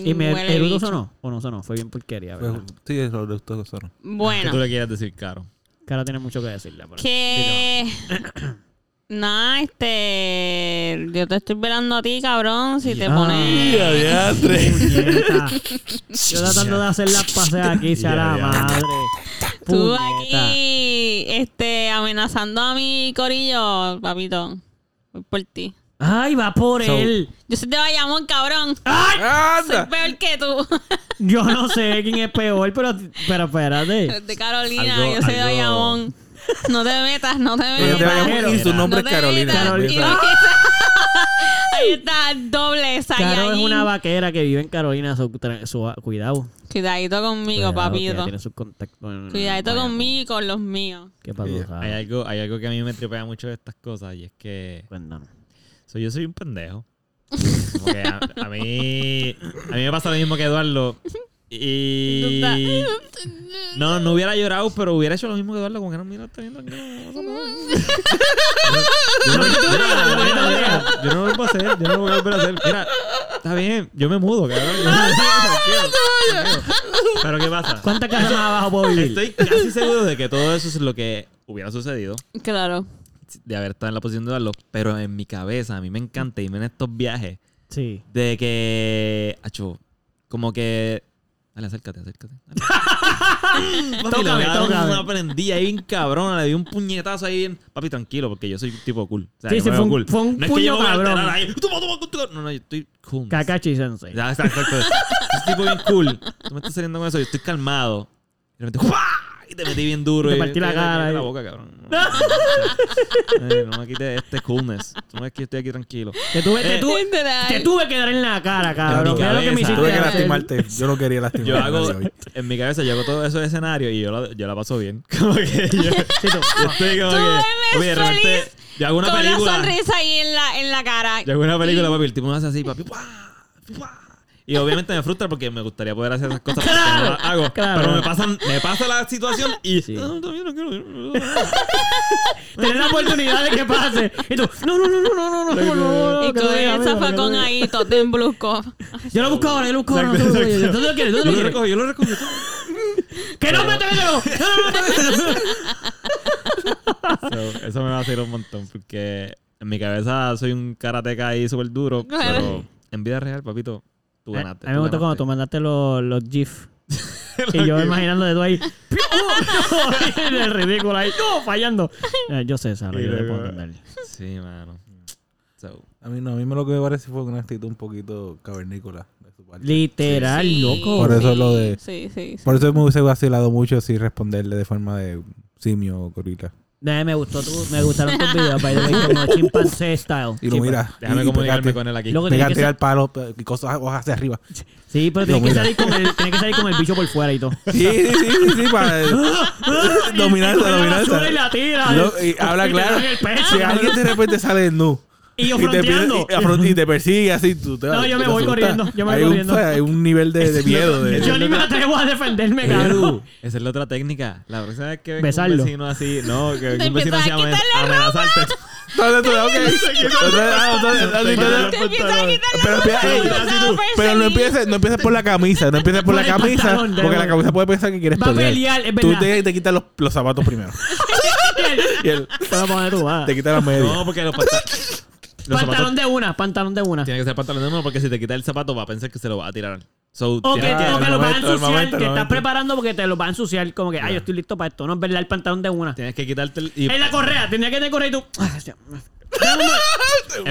¿Y me erudo sonó? ¿O no sonó? Fue bien porquería,
Fue-
¿verdad?
Sí, eso de ustedes son.
¿Qué
Bueno,
tú le quieres decir, Caro?
Cara tiene mucho que decirle. pero-
que... *clears throat* *clears throat* Nada, este... Yo te estoy velando a ti, cabrón, si te pones...
Puñeta. *laughs* Yo tratando de hacer las pases aquí,
Ya, ya.
madre.
Tú
Puñeta.
aquí, este, amenazando a mi corillo, papito. Voy por ti.
Ay, va por
So-
él.
Yo soy de Bayamón, cabrón. Soy
¡Anda!
peor que tú.
Yo no sé quién es peor, pero, pero espérate.
De Carolina,
Algo-
yo soy de
algo-
Bayamón. *laughs* No te metas, no te metas.
y su nombre
No
es Carolina.
Ahí está doble
Caro es una vaquera que vive en Carolina. so- cuidado.
Cuidadito conmigo,
Cuidado,
papito.
Tiene sus contactos en-
Cuidadito conmigo y con los míos.
¿Qué pasó?
Hay algo, hay algo que a mí me tripea mucho de estas cosas y es que
Cuéntanos.
so, yo soy un pendejo. *laughs* Como que a, a mí a mí me pasa lo mismo que Eduardo. Y no, no hubiera llorado, pero hubiera hecho lo mismo que Eduardo, como que no, mira, está pasa nada. Yo no- lo vuelvo a hacer, yo no lo voy a volver a hacer. Mira, está bien, yo me mudo, cabrón. Pero ¿qué pasa?
¿Cuántas casas más abajo puedo vivir?
Estoy casi seguro de que todo eso es lo que hubiera sucedido
Claro.
de haber estado en la posición de darlo, pero en mi cabeza a mí me encanta irme en estos viajes
Sí.
de que, acho, como que dale, acércate, acércate. Dale. *laughs* Papi,
Tócame, tócame.
una prendida ahí bien cabrona, le di un puñetazo ahí, bien- papi, tranquilo, porque yo soy tipo cool. O sea,
Sí,
yo
sí, fue un- fue un
no es que yo
puño
voy a
cabrón.
ahí, toma, toma, toma. No, no, yo estoy cool.
Kakashi Sensei.
Ya, exacto, exacto. Soy tipo bien cool. Tú me estás saliendo con eso, yo estoy calmado. Y de repente. Y te metí bien duro.
Te
y
partí la cara
la boca, cabrón. *laughs* No, Eh, no me quites este coolness. Tú no ves que estoy aquí tranquilo.
Te tuve, te,
Eh,
tuve, te tuve que dar en la cara, cabrón.
mi
Mira lo que me hiciste
Tuve que lastimarte. Yo no quería lastimarte.
Yo hago,
hoy.
en mi cabeza, yo hago todo eso de escenario y yo la, yo la paso bien. *laughs* Como que yo, yo estoy como
Tú
que. Oye, de repente,
feliz
yo hago una
Con la
película.
sonrisa ahí en la, en la cara.
Yo hago una película, papi, el tipo me hace así, papi. ¡pua! ¡pua! Y obviamente me frustra porque me gustaría poder hacer esas cosas porque no las hago.
Claro.
Pero me pasan, me pasa la situación y.
Sí.
No, todavía no quiero.
Tener la oportunidad de que pase. Y tú, no, no, no, no, no, no, no, no, no.
Y tú
no
en zafacón
no
ahí, todo en brusco.
Yo lo busco ahora, yo lo busco ahora. No. ¿Dónde lo quieres? ¿Dónde
Yo
lo
recojo, yo lo recojo.
¡Que no me te mételo! ¡No, no, no, no!
So, eso me va a hacer un montón porque en mi cabeza soy un karateca ahí súper duro, pero en vida real, papito, tú
A
ganaste.
mí me gustó cuando tú mandaste los, los GIF. *laughs* y yo imaginando de tú ahí. *laughs* ¡Oh, *laughs* no! el ridículo ahí. ¡No! Fallando. Eh, Yo sé, Sara, yo te
luego-
puedo entender.
Sí, mano. So,
A mí no, a mí lo que me parece fue una actitud un poquito cavernícola de su parte.
Literal,
Sí,
loco.
Por eso lo de-
Sí, sí, sí.
Por eso me hubiese vacilado mucho si responderle de forma de simio o gorila.
Eh, me gustó tu, me gustaron tus videos, by the way, como *laughs* chimpancé style.
Y lo
Sí,
mira.
déjame
y,
comunicarme
pegarte-
con él aquí.
Luego tiene
Pégate
que
al palo y cosas hojas hacia arriba.
Sí, pero
Lo
tiene que, salir con el, tiene que salir con el bicho por fuera y todo.
Sí, sí, sí, sí, sí, para *laughs* dominarse,
Y coge la
dominarse.
Y la tira.
Lo- y habla claro. Si alguien de repente sale nu
Y yo
y te, pide-
fronteando.
y, y te persigue así, tú te
No, yo me voy corriendo, yo me voy
hay
corriendo.
Un, hay un nivel de, de miedo. De,
Yo ni me atrevo a defenderme, cabrón.
Esa es la otra técnica. La próxima vez que venga
Besarlo.
un vecino así, no, que venga un vecino así a amenazarte.
Entonces tú, ok. Pero, no empieces, no empieces por la camisa, no empieces por la camisa, porque la camisa puede pensar que quieres pelear. Tú te, quitas los, zapatos primero. *laughs* y él
Te
quita la media.
No, porque los, panta- los
Pantalón
zapatos
de una, pantalón de una.
tiene que ser pantalón de uno porque si te quitas el zapato va a pensar que se lo va a tirar. So,
O que,
tienes
te-
que-
o que
el
lo vas a
momento, el
ensuciar,
momento, el
que estás
momento.
preparando porque te lo va a ensuciar. Como que, ay, yo estoy listo para esto. No es verdad, el pantalón de una.
tienes que quitarte el... Y,
En la correa, tenía que tener correa y tú. *laughs*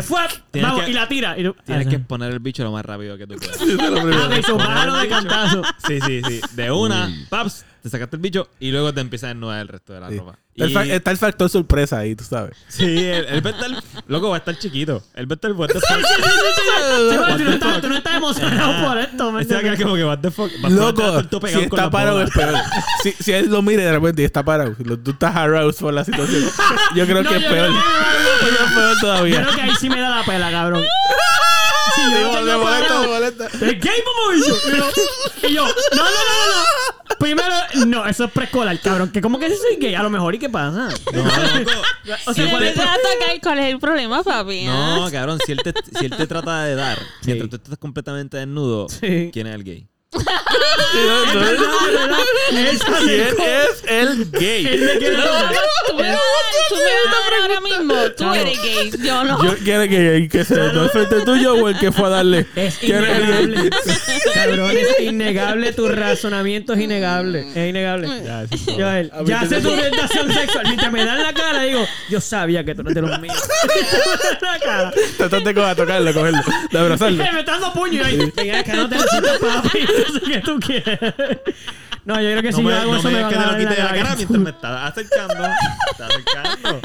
Fue,
Tienes
vamos,
que-
y la tira. Y tú,
tienes
ah,
que
sí.
poner el bicho lo más rápido que tú *laughs* puedas.
Ah, me hizo palo de cantazo.
Sí, sí, sí. De una, paps, te sacaste el bicho y luego te empiezas a desnudar el resto de la
Sí.
ropa.
Está, el
Y-
fa- está el factor sorpresa ahí, tú sabes.
Sí, él, él va a estar... Loco, va a estar chiquito. Él va a estar... What the *laughs* fuck.
Tú, no estás, tú no estás emocionado por esto, ¿me
Ese acá como que what the fuck.
Loco, si está parado es peor. Si, si él lo mire de repente y está parado, tú estás aroused por la situación, *laughs* yo creo
No,
que es
yo
peor.
creo que-
Yo creo que es peor
Yo
todavía.
creo que ahí sí me da la pela, cabrón. *laughs* Sí, yo
molesta, molesta.
¿El gay como bicho? Y yo, y yo, no, no, no, no. Primero, no, eso es preescolar, cabrón. Que como que si soy gay, a lo mejor, ¿y qué pasa?
No, *laughs* loco.
O sea,
Si
¿cuál
te
es?
empiezas a atacar, ¿cuál es el problema, papi?
No, cabrón, si él te, si él te trata de dar mientras tú estás completamente desnudo,
Sí.
¿quién es el gay?
Sí, no,
Es
no,
verdad, es verdad. Él se
¿Quién es el gay?
Tocar.
Tú me vas a dar, ahora mismo. Tú eres gay, yo no.
Yo quiero que el que se no es frente tuyo o el que fue a darle.
Es
¿Quién
innegable. Cabrón, es innegable. Tu razonamiento es innegable. Es innegable.
Ya.
Joel, ya sé tu orientación sexual. Mientras me dan la cara, digo, yo sabía que tú eres de los míos. la cara.
Trataste de tocarlo, cogerlo, de abrazarlo.
Me está dando puño ahí. Que no te necesitas, papi. *laughs* Eso que tú quieres. No, yo creo que si
no me,
yo hago
no
eso
me
me van
que
a
te lo quite de la cara
cara.
mientras me estás acercando. Me estás acercando.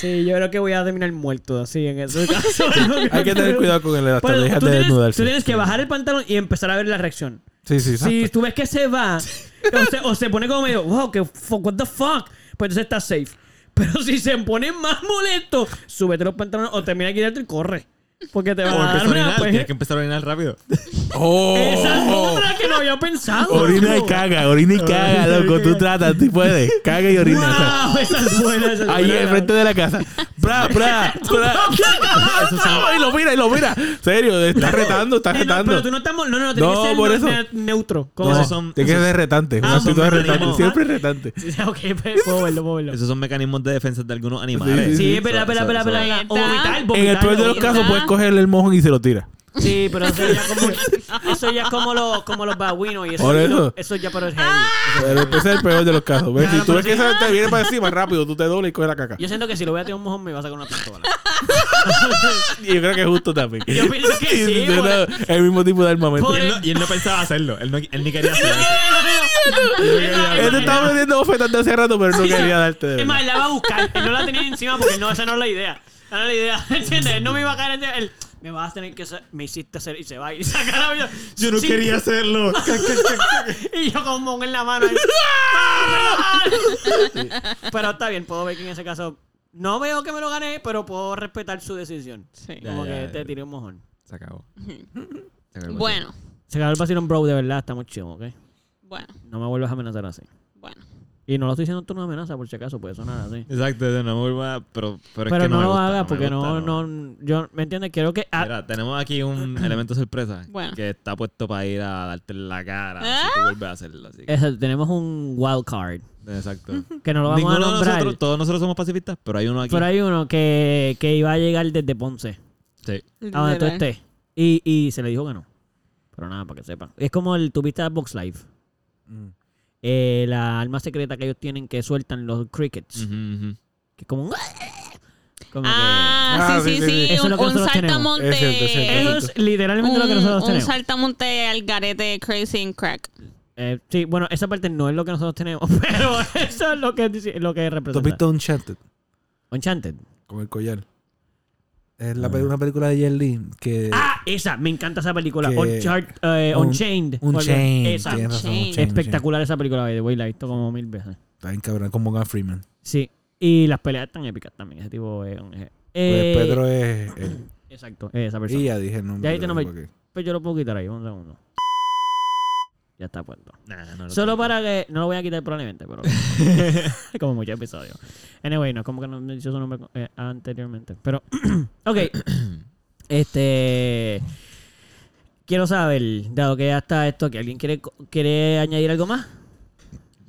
Sí, yo creo que voy a terminar muerto así en ese caso. *laughs*
Hay que tener cuidado con la
Bueno,
estrategia
tú,
de
tienes,
desnudarse.
tú tienes que bajar el pantalón y empezar a ver la reacción.
Sí, sí,
Si
exacto.
tú ves que se va o se, o se pone como medio, wow, que what the fuck, pues entonces estás safe. Pero si se pone más molesto, súbete los pantalones o termina de quitarte y corre. Porque te va
O
a dar una pues,
Tienes que empezar a orinar rápido. *laughs*
Oh,
Esa es otra que no había pensado.
Orina y
loco.
caga, orina y caga, loco. Tú tratas, tú puedes. Caga y orina.
Wow, esa es buena, esa es
Ahí
buena.
al frente de la casa. Bra, *laughs* bra, bra. *laughs* y lo mira, y lo mira. Serio, está retando, está
Eh, no,
retando.
pero tú no estás... mo- No, no, no, tienes
No,
que ser
por
ne-
eso.
ne- neutro. Como
No,
Esos son-
tiene que
esos-
ser retante. Un
Ah,
actitud
son
de retante.
mecanismos.
Siempre retante.
Sí, ok, pues, puedo verlo, puedo verlo.
Esos son mecanismos de defensa de algunos animales.
Sí, espera, espera, espera,
Eso- eso-
vomitar,
En
vomitar.
el peor de los
vomitar.
casos, puedes cogerle el mojón y se lo tira.
Sí, pero eso ya como, eso ya es como los, como los babuinos y eso.
Por eso.
eso ya pero es heavy.
Pero ese es el peor de los casos. ¿ves?
Claro,
Si tú ves que
pero
ese te viene para encima rápido, tú te dobles y coges la caca.
Yo siento que si lo voy a tirar un mojón me va a sacar una pistola. *laughs*
Y yo creo que es justo también.
Yo pienso que *laughs* sí,
el mismo tipo de armamento.
Por
Y él, no, y él no pensaba hacerlo. Él, no, él ni quería hacerlo.
Él te estaba metiendo bofetas de hace rato, pero no quería darte de
Es más, él la va a buscar. Él no la tenía encima porque no, esa no es la idea. Es la idea. *laughs* ¿Entiendes? Él no me iba a caer encima. Él, me vas a tener que hacer, me hiciste hacer y se va y saca la vida.
Yo no
Sí.
quería hacerlo. *laughs*
Y yo con un mojón en la mano. *laughs* Pero está bien, puedo ver que en ese caso no veo que me lo gané, pero puedo respetar su decisión.
Sí.
Como
ya,
que
ya.
te tiré un mojón.
Se acabó. Se acabó el
Bueno,
Se acabó el vacilón, bro, de verdad, estamos chidos, ¿ok?
bueno,
No me vuelvas a amenazar así.
bueno.
Y no lo estoy diciendo en tono de amenaza, por si acaso, puede sonar así.
Exacto, no me vuelva a- pero, pero, es que
no,
no, me
lo
gusta,
hagas
me
porque
gusta,
no, no, yo, ¿me entiendes? Quiero que... ah,
Mira, tenemos aquí un *clears throat* elemento sorpresa
Bueno.
que está puesto para ir a darte en la cara
Ah.
si tú vuelves a hacerlo. Así que-
tenemos un wild card,
exacto. *laughs*
que no lo vamos
Ninguno
a
de
nombrar.
nosotros, todos nosotros somos pacifistas, pero hay uno aquí.
pero hay uno que, que iba a llegar desde Ponce,
Sí.
a donde tú estés. Y, y se le dijo que no. Pero nada, para que sepan. Es como el, tuviste a Box Live.
Mm.
Eh, la arma secreta que ellos tienen que sueltan los crickets. Que es como un... Como
Ah,
Ah,
sí,
sí,
sí,
sí,
sí.
sí. Eso es
Un,
lo que
un
tenemos.
saltamonte.
Es cierto, es
que...
cierto.
Eso es literalmente lo que nosotros
un, un
tenemos.
saltamonte al garete crazy and crack.
Eh, sí, bueno, esa parte no es lo que nosotros tenemos, *laughs* pero eso es lo que, lo que
¿Tú has
representa.
visto Uncharted?
Uncharted.
Con el collar. Es la, una película de Jet Li que...
Ah, esa, me encanta esa película.
Que-
Unchart, eh,
Un-
Unchained. o algo-
Unchained.
Esa.
razón,
Unchained.
Unchained,
Espectacular esa película, by the way, la he visto como mil veces.
Está bien cabrón, con Morgan Freeman.
Sí. Y las peleas están épicas también. Ese tipo es un...
Pues
Eh,
Pedro es *coughs* él.
Exacto, esa persona.
Y ya dije el nombre.
Ya ahí te
de
nombre. Pues yo lo puedo quitar ahí, un segundo. Ya está puesto.
Nah, no lo
Solo para que... No lo voy a quitar probablemente, pero... *laughs* como muchos episodios. Anyway, no es como que no no he dicho su nombre eh, anteriormente. Pero... *clears throat* ok. *coughs* este... Quiero saber, dado que ya está esto aquí, ¿alguien quiere, quiere añadir algo más?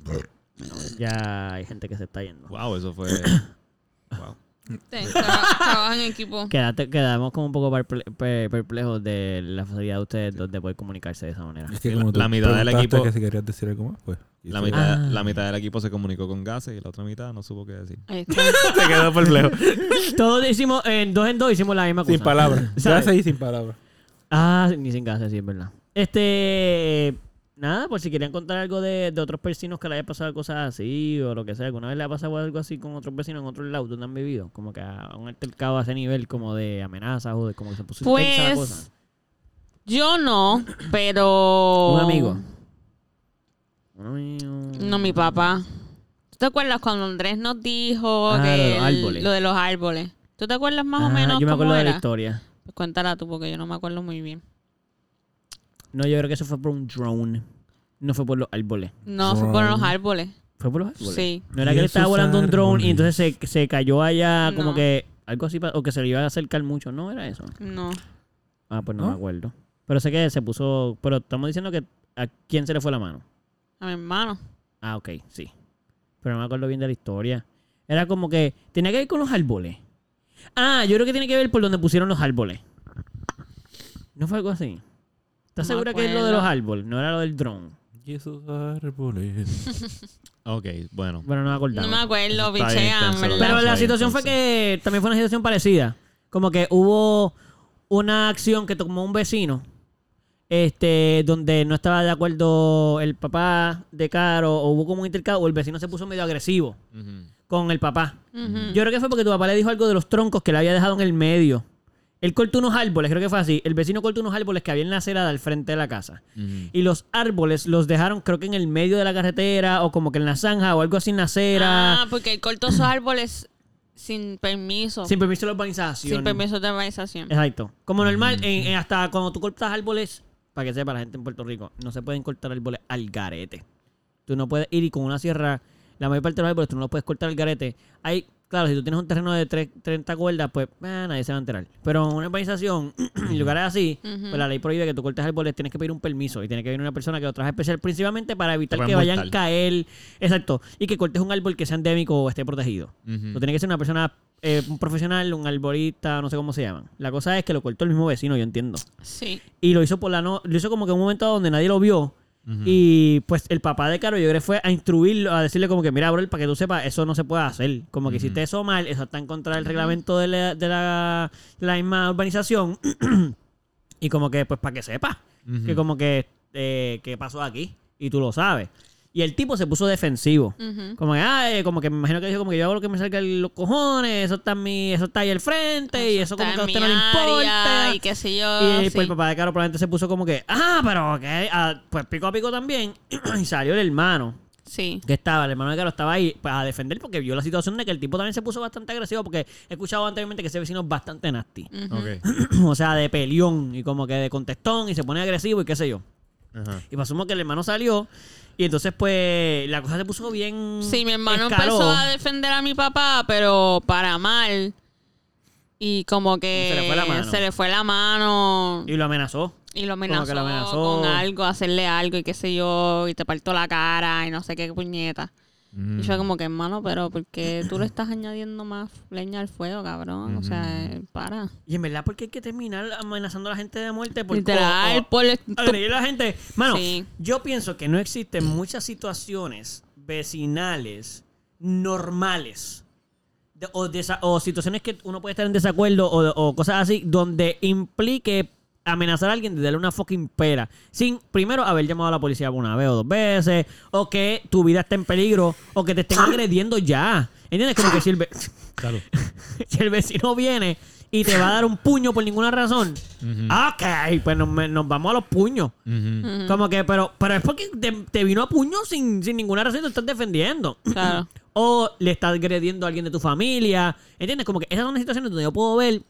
Bueno, ya hay gente que se está yendo.
Wow, eso fue. *coughs*
Sí, trabajan en equipo.
Quedate- quedamos como un poco perple- per- perplejos de la facilidad de ustedes de- de poder comunicarse de esa manera.
Es que
La-
como tú
la mitad del equipo-
que si querías decir algo más, pues...
La
hice-
mitad,
Ah.
la mitad del equipo se comunicó con gases y la otra mitad no supo qué decir. *laughs*
Se quedó perplejo.
Todos hicimos, en dos en dos hicimos la misma cosa.
sin palabras. *laughs*
¿Sabes?
seguí sin palabras.
Ah, ni sin casa, sí, es verdad. Este. Nada, por si querían contar algo de, de otros vecinos que le haya pasado cosas así o lo que sea. ¿Alguna vez le ha pasado algo así con otros vecinos en otros lados donde han vivido? Como que a un altercado a ese nivel como de amenazas o de como que se puso intensa la
Pues,
cosa.
Yo no, *clears throat* pero.
Un amigo. Un amigo.
No, mi papá. ¿Tú te acuerdas cuando Andrés nos dijo
Ah, lo de
que el- lo de los árboles? ¿Tú te acuerdas más o
Ah,
menos
Yo me
cómo
acuerdo de la
era?
historia.
Pues cuéntala tú porque yo no me acuerdo muy bien.
No, yo creo que eso fue por un drone. No fue por los árboles.
No, fue por los árboles.
¿Fue por los árboles?
Sí.
No era que le
esos
estaba volando un drone y entonces se, se cayó allá como que algo así, o que se le iba a acercar mucho. No era eso.
No.
Ah, pues no,
¿No?
me acuerdo. Pero sé que se puso. Pero estamos diciendo que a quién se le fue la mano.
A mi hermano.
Ah, ok, sí. Pero no me acuerdo bien de la historia. Era como que. Tenía que ver con los árboles. Ah, yo creo que tiene que ver por donde pusieron los árboles. ¿No fue algo así? ¿Estás
No
segura que es lo de los árboles? No era lo del drone.
Y esos árboles.
Ok, bueno.
Bueno, no me acordaba.
No me acuerdo, ¿verdad?
Pero la situación fue que también fue una situación parecida. Como que hubo una acción que tomó un vecino, este, donde no estaba de acuerdo el papá de Caro, o hubo como un intercambio, o el vecino se puso medio agresivo. Con el papá. Yo creo que fue porque tu papá le dijo algo de los troncos que le había dejado en el medio. Él cortó unos árboles, creo que fue así. El vecino cortó unos árboles que había en la acera del frente de la casa. Y los árboles los dejaron, creo que en el medio de la carretera o como que en la zanja o algo así en la acera.
Ah, porque él cortó esos árboles sin permiso.
sin permiso de la urbanización.
Sin permiso de urbanización.
Exacto. Como normal, en- en hasta cuando tú cortas árboles, para que sepa la gente en Puerto Rico, no se pueden cortar árboles al garete. Tú no puedes ir y con una sierra, la mayor parte de los árboles tú no los puedes cortar al garete. Hay, claro, si tú tienes un terreno de tres- 30 cuerdas, pues eh, nadie se va a enterar. Pero en una urbanización, *clears throat* en lugares así, pues la ley prohíbe que tú cortes árboles, tienes que pedir un permiso y tiene que venir una persona que lo traje especial, principalmente para evitar que vayan a caer. Exacto. Y que cortes un árbol que sea endémico o esté protegido.
Ujú.
No tiene que ser una persona, eh, un profesional, un arborista, no sé cómo se llaman. La cosa es que lo cortó el mismo vecino, yo entiendo.
Sí.
Y lo hizo por la no, lo hizo como que en un momento donde nadie lo vio. Y pues el papá de Caro, yo creo que fue a instruirlo, a decirle como que, mira, bro, para que tú sepas, eso no se puede hacer. Como que
Ujú.
hiciste eso mal, eso está en contra del reglamento de la, de la, de la misma urbanización. *clears throat* y como que, pues para que sepas, que como que, eh, ¿qué pasó aquí? Y tú lo sabes. Y el tipo se puso defensivo. Como que, eh, como que me imagino que dijo como que yo hago lo que me salga de los cojones, eso está en mi, eso está ahí al frente, y eso como que a usted no le importa.
Y qué sé yo.
Y
sí.
pues el papá de Caro probablemente se puso como que, ah, pero que, ah, pues pico a pico también. *clears throat* y salió el hermano,
Sí.
que estaba, el hermano de Caro estaba ahí pues, a defender porque vio la situación de que el tipo también se puso bastante agresivo porque he escuchado anteriormente que ese vecino es bastante nasty.
Ok. *clears throat*
o sea, de peleón y como que de contestón y se pone agresivo y qué sé yo.
Ajá.
Y pasamos que el hermano salió y entonces pues la cosa se puso bien...
Sí, mi hermano
escaló.
empezó a defender a mi papá, pero para mal. Y como que
Se le fue la mano.
se le fue la mano
Y lo amenazó.
y lo amenazó,
lo amenazó.
con algo, hacerle algo y qué sé yo, y te parto la cara y no sé qué puñeta.
Mm.
Y yo como que, hermano, pero ¿por qué tú le estás añadiendo más leña al fuego, cabrón? O sea, eh, para.
Y en verdad, ¿por qué hay que terminar amenazando a la gente de muerte? Por,
Literal,
o- o-
por
agredir a la gente. Mano,
Sí.
yo pienso que no existen muchas situaciones vecinales normales de- o, o situaciones que uno puede estar en desacuerdo o, o cosas así donde implique amenazar a alguien de darle una fucking pera sin primero haber llamado a la policía una vez o dos veces o que tu vida esté en peligro o que te estén agrediendo ya ¿entiendes? como que si el, ve-
Salud. *laughs*
si el vecino viene y te va a dar un puño por ninguna razón
Ujú.
ok pues nos, nos vamos a los puños como que, pero, pero es porque te, te vino a puño sin, sin ninguna razón y te estás defendiendo.
Claro. *laughs*
O le estás agrediendo a alguien de tu familia. ¿Entiendes? Como que esas son las situaciones donde yo puedo ver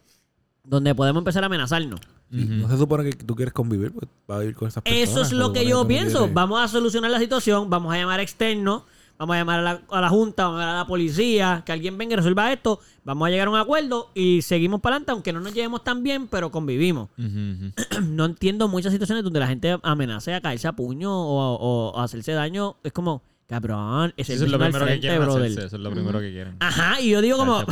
donde podemos empezar a amenazarnos.
Sí. No se supone que tú quieres convivir, pues vas a vivir con esas personas.
Eso es lo que yo pienso. Vamos a solucionar la situación, vamos a llamar externos, vamos a llamar a la, a la Junta, vamos a llamar a la policía, que alguien venga y resuelva esto, vamos a llegar a un acuerdo y seguimos para adelante, aunque no nos llevemos tan bien, pero convivimos. *clears throat* No entiendo muchas situaciones donde la gente amenaza a caerse a puño o, o a hacerse daño. Es como, cabrón, es el
Eso es lo primero que quieren hacerse. Eso es lo primero que quieren.
Ajá, y yo digo como.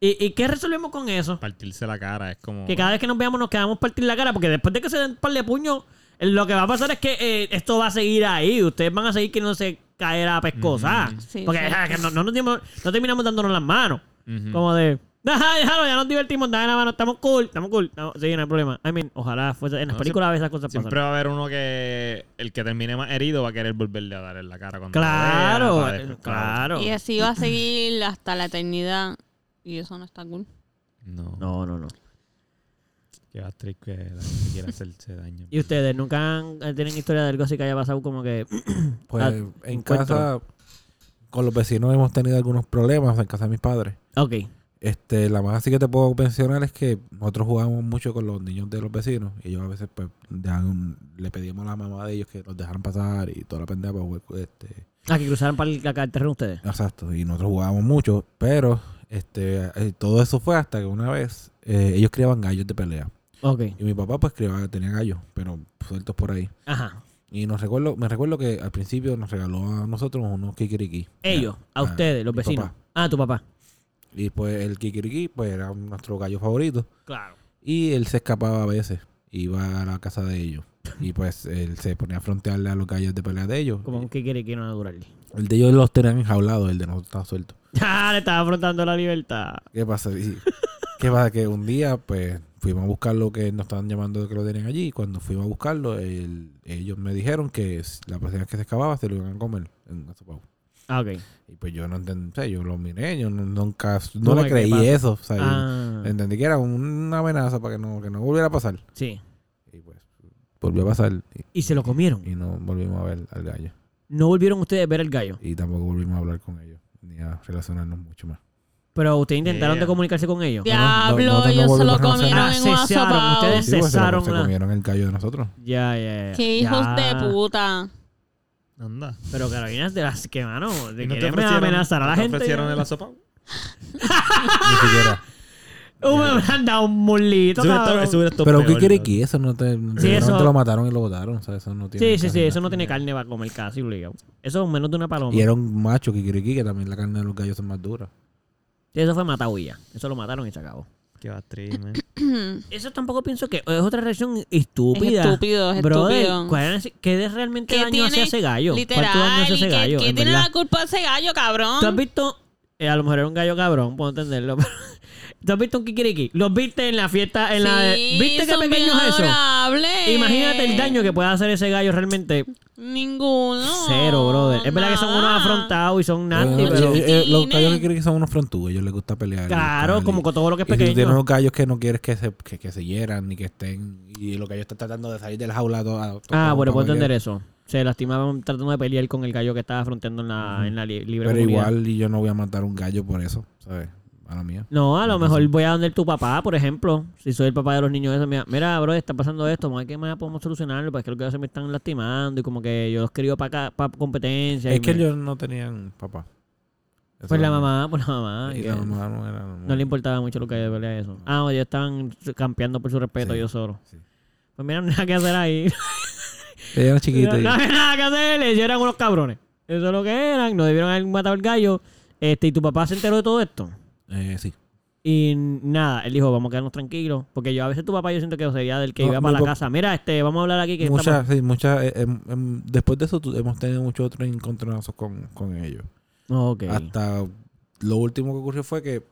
¿Y, y qué resolvemos con eso?
Partirse la cara. Es como...
Que cada vez que nos veamos nos quedamos partir la cara, porque después de que se den un par de puños, eh, lo que va a pasar es que eh, esto va a seguir ahí. Ustedes van a seguir que no se caer a pescosa.
Ujú. Sí,
porque
sí.
ah, que no, no nos dimos- no terminamos dándonos las manos. Como de, "Ajá, déjalo, ya nos divertimos, dale la mano, estamos cool, estamos cool. No, sí, no hay problema. I mean, ojalá fuese, en las
No,
películas a veces esas cosas
Siempre
pasan.
va a haber uno que el que termine más herido va a querer volverle a dar en la cara cuando
Claro,
vea, después,
claro.
Y así va a seguir hasta la eternidad. Y eso no está cool.
No,
No, no, no.
Qué triste que la gente quiera hacerse daño.
¿Y ustedes nunca han, tienen historia de algo así que haya pasado como que... *clears throat*
Pues
Ah,
en
encuentro.
casa, con los vecinos hemos tenido algunos problemas en casa de mis padres.
ok.
Este, la más así que te puedo mencionar es que nosotros jugábamos mucho con los niños de los vecinos y ellos a veces pues dejan- le pedíamos a la mamá de ellos que los dejaran pasar y toda la pendeja para jugar, este,
Ah, que cruzaron para el, acá el terreno ustedes.
exacto, y nosotros jugábamos mucho, pero este, eh, todo eso fue hasta que una vez eh, ellos criaban gallos de pelea
Ok.
y mi papá pues criaba, tenía gallos, pero sueltos por ahí.
Ajá.
Y nos recuerdo, me recuerdo que al principio nos regaló a nosotros unos kikiriki.
Ellos, a ustedes, los vecinos.
papá.
Ah, tu papá.
Y pues el kikiriki pues era nuestro gallo favorito.
Claro.
Y él se escapaba a veces. Iba a la casa de ellos. *laughs* Y pues él se ponía a frontearle a los gallos de pelea de ellos.
Como quiere que no natural.
El de ellos los tenían enjaulados, el de nosotros estaba suelto. *laughs*
Ah, le estaba afrontando la libertad.
¿Qué pasa? Y- ¿Qué pasa? Que un día, pues, fuimos a buscar lo que nos estaban llamando de que lo tenían allí. Y cuando fuimos a buscarlo, el- ellos me dijeron que la persona que se escapaba se lo iban a comer en Gazapau.
Ah, ok.
Y pues yo no entendí, yo lo miré, yo nunca, no,
No,
le
¿qué
creí eso. O sea, yo
Ah,
entendí que era una amenaza para que no, que no volviera a pasar.
sí.
Y pues volvió a pasar y,
Y se lo comieron.
y no volvimos a ver al gallo.
No volvieron ustedes a ver el gallo.
Y tampoco volvimos a hablar con ellos, ni a relacionarnos mucho más.
Pero ustedes intentaron
Yeah.
de comunicarse con ellos.
no,
Diablo,
nosotros no
ellos se lo comieron en un
cesaron,
asopao.
ustedes-
Sí, se, lo-
Cesaron
se
la-
comieron el gallo de nosotros.
Ya, ya, ya.
Qué hijos
Ya.
de puta.
Anda.
Pero Carolina es de las que, mano, de
¿Y no te
querer
ofrecieron,
amenazar a la
no te
gente.
ofrecieron el asopao?
Ni siquiera.
Uh, me han dado un mulito,
Eso hubiera estado-
cabrón.
eso hubiera estado
Pero ¿qué
peor,
quiere
¿no?
que eso no te,
Sí, eso-
te lo mataron y lo botaron, o sea, eso no tiene
Sí, sí, sí, eso no tiene carne para comer casi obligado. Eso es menos de una paloma.
Y era un macho kikiriki, que también la carne de los gallos es más dura.
Sí, eso fue matado y ya. Eso lo mataron y se acabó.
Qué bastriz, man. *clears throat*
Eso tampoco pienso que es otra reacción estúpida.
Es estúpido, es
Brother,
estúpido.
¿cuál es- ¿qué de realmente
¿Qué
daño hace ese gallo? ¿Cuánto daño
Literal.
hace
¿Y
ese
qué,
gallo?
qué
en
tiene
verdad?
la culpa ese gallo, cabrón?
¿Tú has visto? eh, a lo mejor era un gallo cabrón, puedo entenderlo. *laughs* pero- ¿Tú has visto un kikiriki? ¿Los viste en la fiesta? En la
Sí,
¿Viste qué pequeño es eso? Imagínate el daño que puede hacer ese gallo realmente.
Ninguno.
Cero, brother. Es verdad que son unos afrontados y son nasty,
Eh,
pero...
eh, eh, los gallos kikiriki son unos frontudos, ellos les gusta pelear.
Claro, como con todo lo que es
Y si tú tienes
pequeño.
unos gallos que no quieres que se, que, que se hieran ni que estén. Y los gallos están tratando de salir del jaula. todo- todo
Ah, bueno, puedo entender eso. Se lastimaban tratando de pelear con el gallo que estaba afrontando en la, en la li- libre
Pero
comunidad.
igual, y yo no voy a matar un gallo por eso, ¿sabes? A la mía.
No, a lo mejor voy a donde tu papá, por ejemplo. Si soy el papá de los niños esos, mira, mira, bro, está pasando esto, ¿cómo es que más podemos solucionarlo? Porque es que se me están lastimando y como que yo los quería para competencia.
Es que
me-
ellos no tenían papá. Eso
Pues la mamá, pues la mamá.
Y
y
la
que
mamá no era.
no le importaba mucho lo que de pelea eso. Ah, ellos estaban campeando por su respeto,
Sí,
ellos solos.
sí.
Pues mira, no hay nada que hacer ahí. *laughs*
Ella era chiquita.
No,
y-
no había nada que hacer, ellos eran unos cabrones. Eso es lo que eran, no debieron haber matado al gallo. Este, y tu papá se enteró de todo esto.
Eh, sí.
Y nada, él dijo, vamos a quedarnos tranquilos. Porque yo a veces tu papá yo siento que sería del que
No,
iba para la casa. Mira, este, vamos a hablar aquí que
Muchas, sí, muchas. eh, em, después de eso, hemos tenido muchos otros encontronazos con, con ellos.
pa- Ok.
Hasta lo último que ocurrió fue que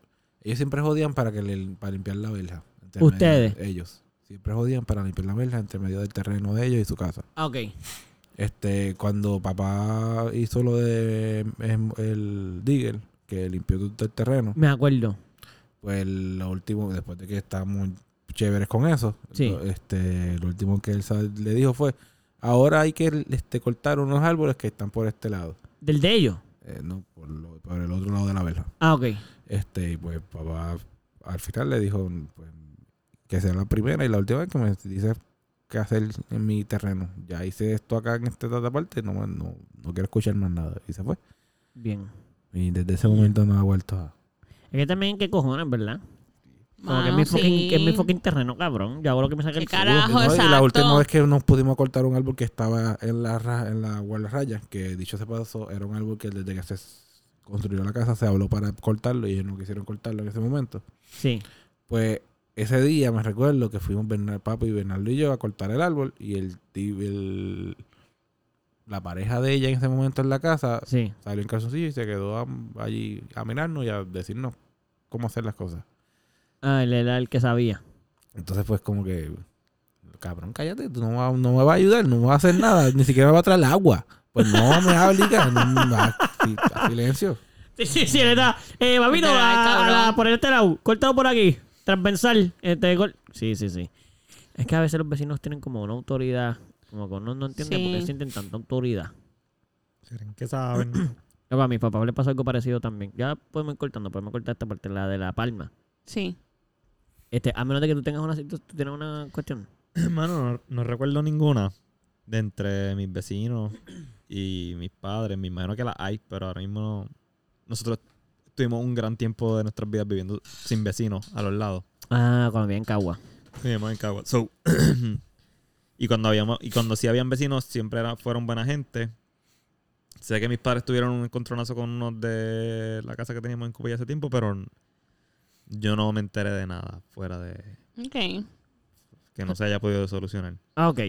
ellos siempre jodían para que le- para limpiar la verja. medio
¿Ustedes?
de Ellos. Siempre jodían para limpiar la verja entre medio del terreno de ellos y su casa.
Ah, ok.
Este, cuando papá hizo lo de em, el digger, que limpió todo el terreno,
Me acuerdo.
pues lo último, después de que estábamos chéveres con eso,
Sí.
lo, este, lo último que él le dijo fue, ahora hay que este, cortar unos árboles que están por este lado,
Del de ellos.
eh, no por, lo- por el otro lado de la verja.
Ah, ok.
Este, y pues papá al final le dijo pues, que sea la primera y la última vez que me dice qué hacer en mi terreno. Ya hice esto acá en esta otra parte, no, no, no quiero escuchar más nada. Y se fue.
Bien.
Y desde ese momento no ha vuelto a...
Es que también qué cojones, ¿verdad? Como que es mi, fucking,
sí.
es mi fucking terreno, cabrón. Yo hago lo que me saca el
¿Qué
culo.
carajo?
No, y la última vez que nos pudimos cortar un árbol que estaba en la ra- en la guardarraya, que dicho se pasó, era un árbol que desde que se construyó la casa se habló para cortarlo y ellos no quisieron cortarlo en ese momento.
Sí.
Pues ese día me recuerdo que fuimos Bernal, Papo y Bernardo y yo a cortar el árbol y el, el- la pareja de ella en ese momento en la casa
Sí.
salió en calzoncillo y se quedó a- allí a mirarnos y a decirnos cómo hacer las cosas.
Ah, él era el que sabía.
Entonces pues como que, cabrón, cállate, tú no, no me vas a ayudar, no me vas a hacer nada, ni siquiera me vas a traer el agua. Pues no me vas a obligar, no, no, a- a silencio.
Sí, sí, sí, él está. Eh, papito, a- a- por este lado. Córtalo por aquí. Transversal. Este, sí, sí, sí. Es que a veces los vecinos tienen como una autoridad. Como que uno no entiende por qué
Sí.
sienten tanta autoridad.
¿Creen que saben? *clears throat*
Luego a mi papá le pasó algo parecido también. Ya podemos ir cortando, podemos cortar esta parte, la de la palma.
Sí.
Este, a menos de que tú tengas una, situ- tú tienes una cuestión. *clears throat*
Mano, no, no recuerdo ninguna de entre mis vecinos *clears throat* y mis padres. Me imagino que la hay, pero ahora mismo no- nosotros tuvimos un gran tiempo de nuestras vidas viviendo sin vecinos a los lados.
Ah, cuando viene en Cagua.
Vivíamos en Cagua. So, y cuando habíamos, y cuando sí habían vecinos, siempre era- fueron buena gente. Sé que mis padres tuvieron un encontronazo con unos de la casa que teníamos en Cuba hace tiempo, pero yo no me enteré de nada fuera de
Ok.
que no se haya podido solucionar.
Ah, ok.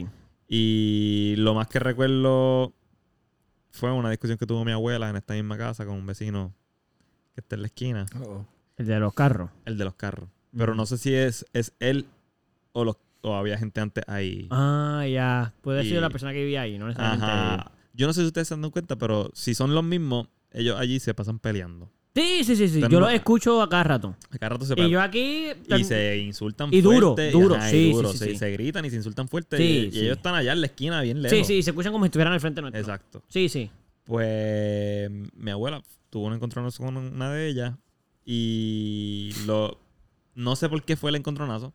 Y lo más que recuerdo fue una discusión que tuvo mi abuela en esta misma casa con un vecino que está en la esquina,
El de los carros.
el de los carros. Pero no sé si es, es él o, los, o había gente antes ahí.
Ah, ya. Puede
Y-
la persona que vivía ahí, no necesariamente.
Ajá. Yo no sé si ustedes se dado cuenta, pero si son los mismos, ellos allí se pasan peleando.
Sí, sí, sí, sí. Yo
no-
lo escucho a cada rato.
A cada rato se
Y
pelean.
yo aquí...
Y se insultan
Y duro,
fuerte.
duro,
ajá, y
sí, sí,
duro,
sí,
sí,
sí.
Se gritan y se insultan fuerte.
Sí,
y, y ellos están allá en la esquina, bien lejos.
Sí, sí, se escuchan como si estuvieran al frente nuestro.
Exacto.
Sí, sí.
Pues mi abuela tuvo un encontronazo con una de ellas y lo no sé por qué fue el encontronazo.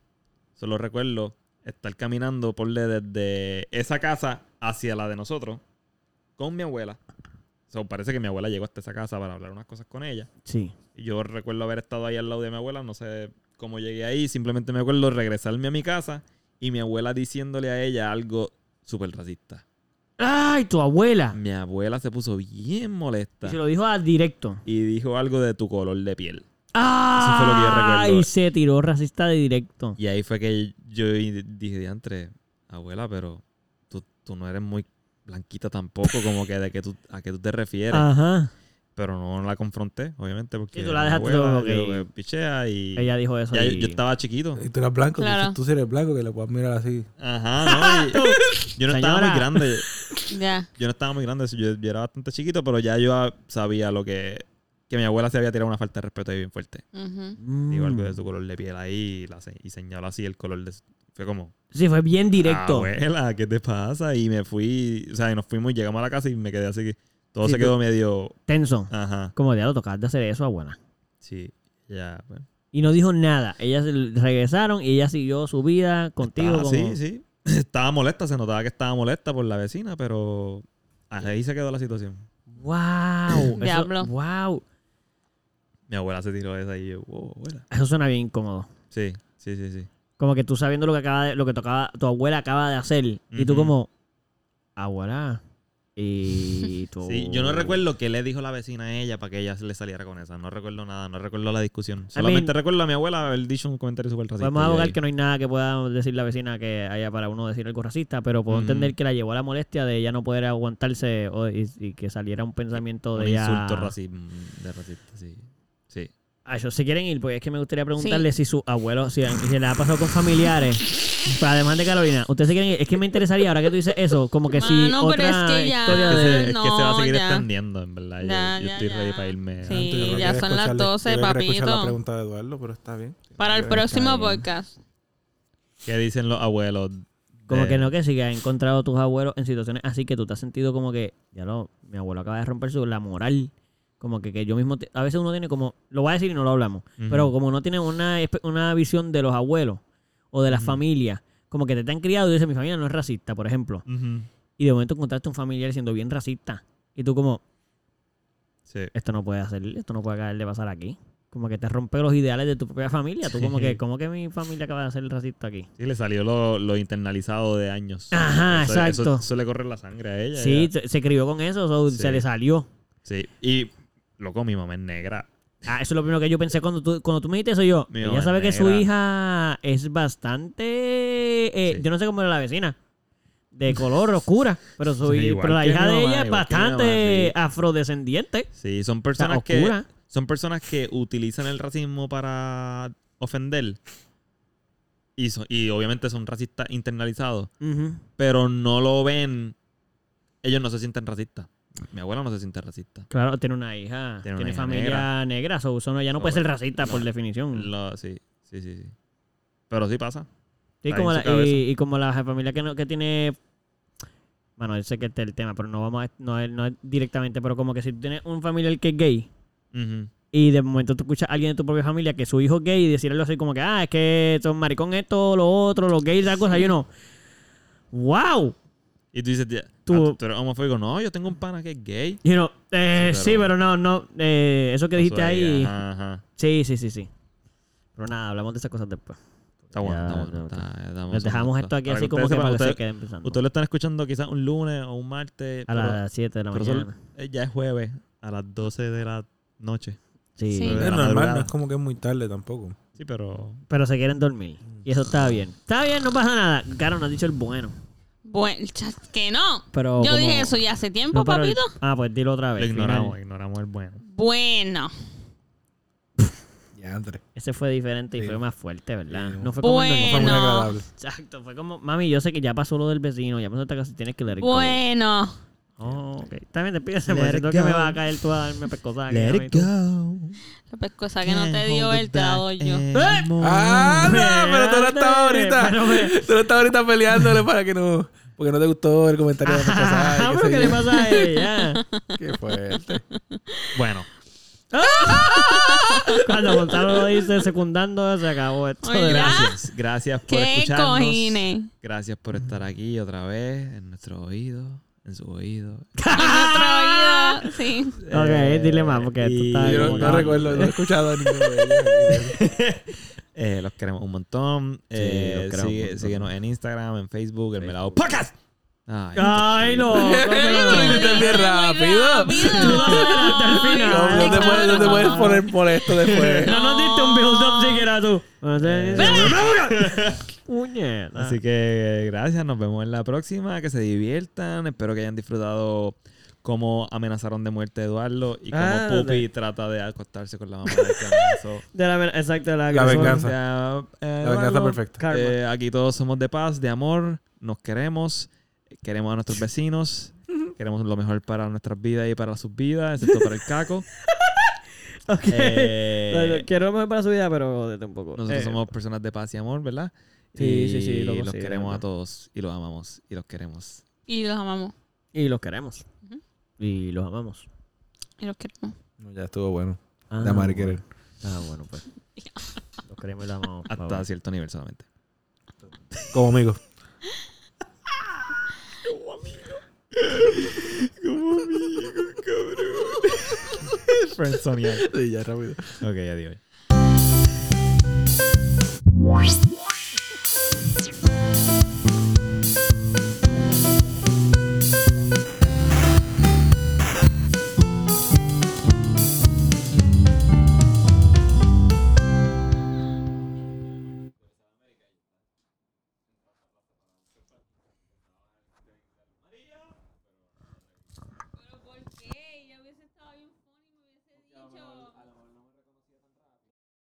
Solo recuerdo estar caminando por le- desde esa casa hacia la de nosotros con mi abuela. So, parece que mi abuela llegó hasta esa casa para hablar unas cosas con ella.
Sí.
Y yo recuerdo haber estado ahí al lado de mi abuela, no sé cómo llegué ahí, simplemente me acuerdo regresarme a mi casa y mi abuela diciéndole a ella algo súper racista.
¡Ay, tu abuela!
Mi abuela se puso bien molesta
Y se lo dijo a directo.
y dijo algo de tu color de piel.
¡Ah!
fue lo que yo recuerdo.
Y se tiró racista de directo.
Y ahí fue que yo dije, diantre, abuela, pero tú, tú no eres muy blanquita tampoco, como que de que tú, a qué tú te refieres.
Ajá.
Pero no la confronté, obviamente, porque
Sí, tú la dejaste
abuela,
que-
yo, pues, pichea y
Ella dijo eso.
ya
y-
yo estaba chiquito.
Y tú eres blanco,
Claro.
tú, sí eres blanco, que le puedas mirar así.
Ajá, no, *laughs* y- yo no estaba muy grande.
Ya.
Yo no estaba muy grande, yo, yo era bastante chiquito, pero ya yo sabía lo que... Que mi abuela se había tirado una falta de respeto ahí bien fuerte.
Ujú.
Mm.
Digo algo de su color de piel ahí y, la se- y señaló así el color de... su- Fue como...
Sí, fue bien directo.
Abuela, ¿qué te pasa? Y me fui... O sea, y nos fuimos, llegamos a la casa y me quedé así que... Todo
Sí,
se quedó medio...
Tenso.
Ajá.
Como diablo, tocaba de hacer eso, abuela.
Sí. Ya, bueno.
Y no dijo nada. Ellas regresaron y ella siguió su vida contigo.
Estaba-
como...
Sí, sí. *laughs* Estaba molesta, se notaba que estaba molesta por la vecina, pero... Ahí se quedó la situación.
¡Wow!
Diablo.
Eso, ¡Wow!
Mi abuela se tiró esa y yo, wow, abuela.
Eso suena bien incómodo.
Sí, sí, sí, sí.
Como que tú sabiendo lo que acaba de, lo que tocaba, tu abuela acaba de hacer. Y tú como, abuela. Y *laughs* tú...
Sí, yo no recuerdo qué le dijo la vecina a ella para que ella se le saliera con esa. No recuerdo nada, no recuerdo la discusión. Solamente recuerdo a mi abuela haber dicho un comentario súper racista.
Podemos abogar que no hay nada que pueda decir la vecina que haya para uno decir algo racista, pero puedo entender que la llevó a la molestia de ella no poder aguantarse y, y que saliera un pensamiento
un
de ella.
insulto racismo, de racista, sí. Sí.
Ah, ellos se quieren ir, pues es que me gustaría preguntarle si su abuelo, si, si le ha pasado con familiares, además de Carolina, ustedes se quieren ir. Es que me interesaría, ahora que tú dices eso, como que si otra
pero es que ya-
historia
Es que, se, es que se va a
No,
seguir
ya.
extendiendo, en verdad. Yo-
Ya,
yo,
ya,
estoy
ya.
ready para irme.
Sí.
antes de-
Yo no
ya son las
escucharle-
12,
yo no quería escuchar la
papito.
pregunta de Eduardo, pero está bien.
Para el próximo podcast.
¿Qué dicen los abuelos?
Como que no, que si que has encontrado tus abuelos en situaciones así que tú te has sentido como que, ya lo, mi abuelo acaba de romper su, la moral. Como que, que yo mismo, te- a veces uno tiene como, lo voy a decir y no lo hablamos, pero como uno tiene una, una visión de los abuelos o de las
Ujú.
familias, como que te, te han criado y dices, mi familia no es racista, por ejemplo. Y de momento encontraste un familiar siendo bien racista. Y tú como,
Sí.
esto no puede hacer, esto no puede acabar de pasar aquí. Como que te rompe los ideales de tu propia familia. Tú como que, ¿cómo que mi familia acaba de ser racista aquí?
Sí, le salió lo, lo internalizado de años.
Ajá,
Eso-
exacto.
Eso, eso le corre la sangre a ella.
Sí, se, crió con eso,
Sí.
se le salió.
Sí. Y, loco, mi mamá es negra.
Ah, eso es lo primero que yo pensé cuando tú, cuando tú me dijiste eso. Yo,
Mi
ella sabe que su hija es bastante. eh,
Sí.
Yo no sé cómo era la vecina. De color oscura. Pero, su,
Sí,
pero la hija de
mamá,
ella es
mamá,
bastante
sí.
afrodescendiente.
Sí, son
O sea,
personas que son personas que utilizan el racismo para ofender. Y, so- y obviamente son racistas internalizados. Pero no lo ven. Ellos no se sienten racistas. Mi abuela no se siente racista.
Claro, tiene una hija.
Tiene
Tiene,
una hija
familia negra. so, so, no, ya no puede ser racista por definición.
Lo- sí, sí, sí, sí. Pero sí pasa.
Sí, como la- y, y como la familia que, no, que tiene. Bueno, yo sé que este es el tema, pero no vamos a, no, es, no es directamente, pero como que si tú tienes un familiar que es gay y de momento tú escuchas a alguien de tu propia familia que su hijo es gay y decir algo así como que, ah, es que son maricón esto, lo otro, los gays, esa cosa, y uno, wow.
Y tú dices, "Tía,
Tú-
ah, ¿tú, eres homofóbico. No, yo tengo un pana que es gay.
Y uno, eh,
Sí,
sí,
pero-
no, no, eh, eso que dijiste ahí,
Ajá, ajá.
sí, sí, sí, sí. Pero nada, hablamos de esas cosas después.
Está bueno,
Ya,
está bueno. está- ya
Les dejamos esto aquí
Para
así como que para que se queden pensando.
Ustedes lo están escuchando quizás un lunes o un martes.
A las 7 de la
pero
mañana.
eh, ya es jueves a las 12 de la noche.
Sí,
Sí.
Es normal, no es como que es muy tarde tampoco.
Sí, pero.
pero se quieren dormir. Y eso está bien. Está bien, no pasa nada. Claro, no has dicho el bueno.
Bueno, chas, que no.
Pero
Yo
como-
dije eso ya hace tiempo,
No, pero el-
papito.
Ah, pues dilo otra
Lo
vez.
ignoramos,
final.
ignoramos el bueno.
Bueno.
Ese fue diferente y
Sí.
fue más fuerte, ¿verdad?
Sí.
No fue como el
No
del-
fue muy
Bueno.
agradable.
Exacto, fue como, mami, yo sé que ya pasó lo del vecino, ya pasó esta cosa, tienes que go.
Bueno.
Oh, ok. También despídese, porque siento que me va a caer tú a darme pescosada.
Let it go.
La pescosa que no te dio él, te la doy yo.
Ah, no, pero tú no estabas ahorita. Tú no estabas ahorita peleándole para que no. Porque no te gustó el comentario de
Ah, pero ¿qué le pasa a ella? *laughs*
Qué fuerte.
Bueno, *laughs*
Cuando Gonzalo lo dice secundando, se acabó esto.
Gracias. Gracias por
¡Qué
escucharnos.
cojines!
Gracias por estar aquí otra vez en nuestro oído, en su oído. *laughs*
En otro oído, sí.
Ok, dile más, porque esto
y-
está
Yo no, recuerdo, no he escuchado a ninguno de ellos.
Eh, los queremos un montón. Eh,
los queremos
sigue-
un montón.
síguenos en Instagram, en Facebook, el Melado Podcast. Ay,
Ay, no. *laughs* ¿cómo
Tú lo hiciste bien rápido. No, no te puedes, no te puedes poner por esto después. *laughs*
No nos diste un build-up siquiera tú. *laughs* Puñeta.
Así que gracias, nos vemos en la próxima. Que se diviertan. Espero que hayan disfrutado cómo amenazaron de muerte a Eduardo y cómo
Ah,
Pupi
de-
trata de acostarse con la mamá de que amenazó.
De la, exacto, de la,
La venganza.
Eh,
La venganza
Eduardo,
perfecta.
Eh, aquí todos somos de paz, de amor, nos queremos, queremos a nuestros *laughs* vecinos, *laughs* queremos lo mejor para nuestras vidas y para sus vidas, excepto para el caco. *laughs*
Ok.
Eh,
Quiero lo mejor para su vida, pero desde un poco.
Nosotros
Eh,
somos personas de paz y amor, ¿verdad?
Sí,
y
sí, sí, lo
los queremos a todos y los amamos y los queremos.
Y los amamos.
Y los queremos. Y los amamos.
Y los queremos.
No, ya estuvo bueno.
Ah,
De amar y querer.
Ah, bueno, pues. Los queremos y los amamos.
Hasta
favor.
cierto nivel solamente.
Como amigos.
Friendzonear.
Sí, ya rápido.
ok, adiós.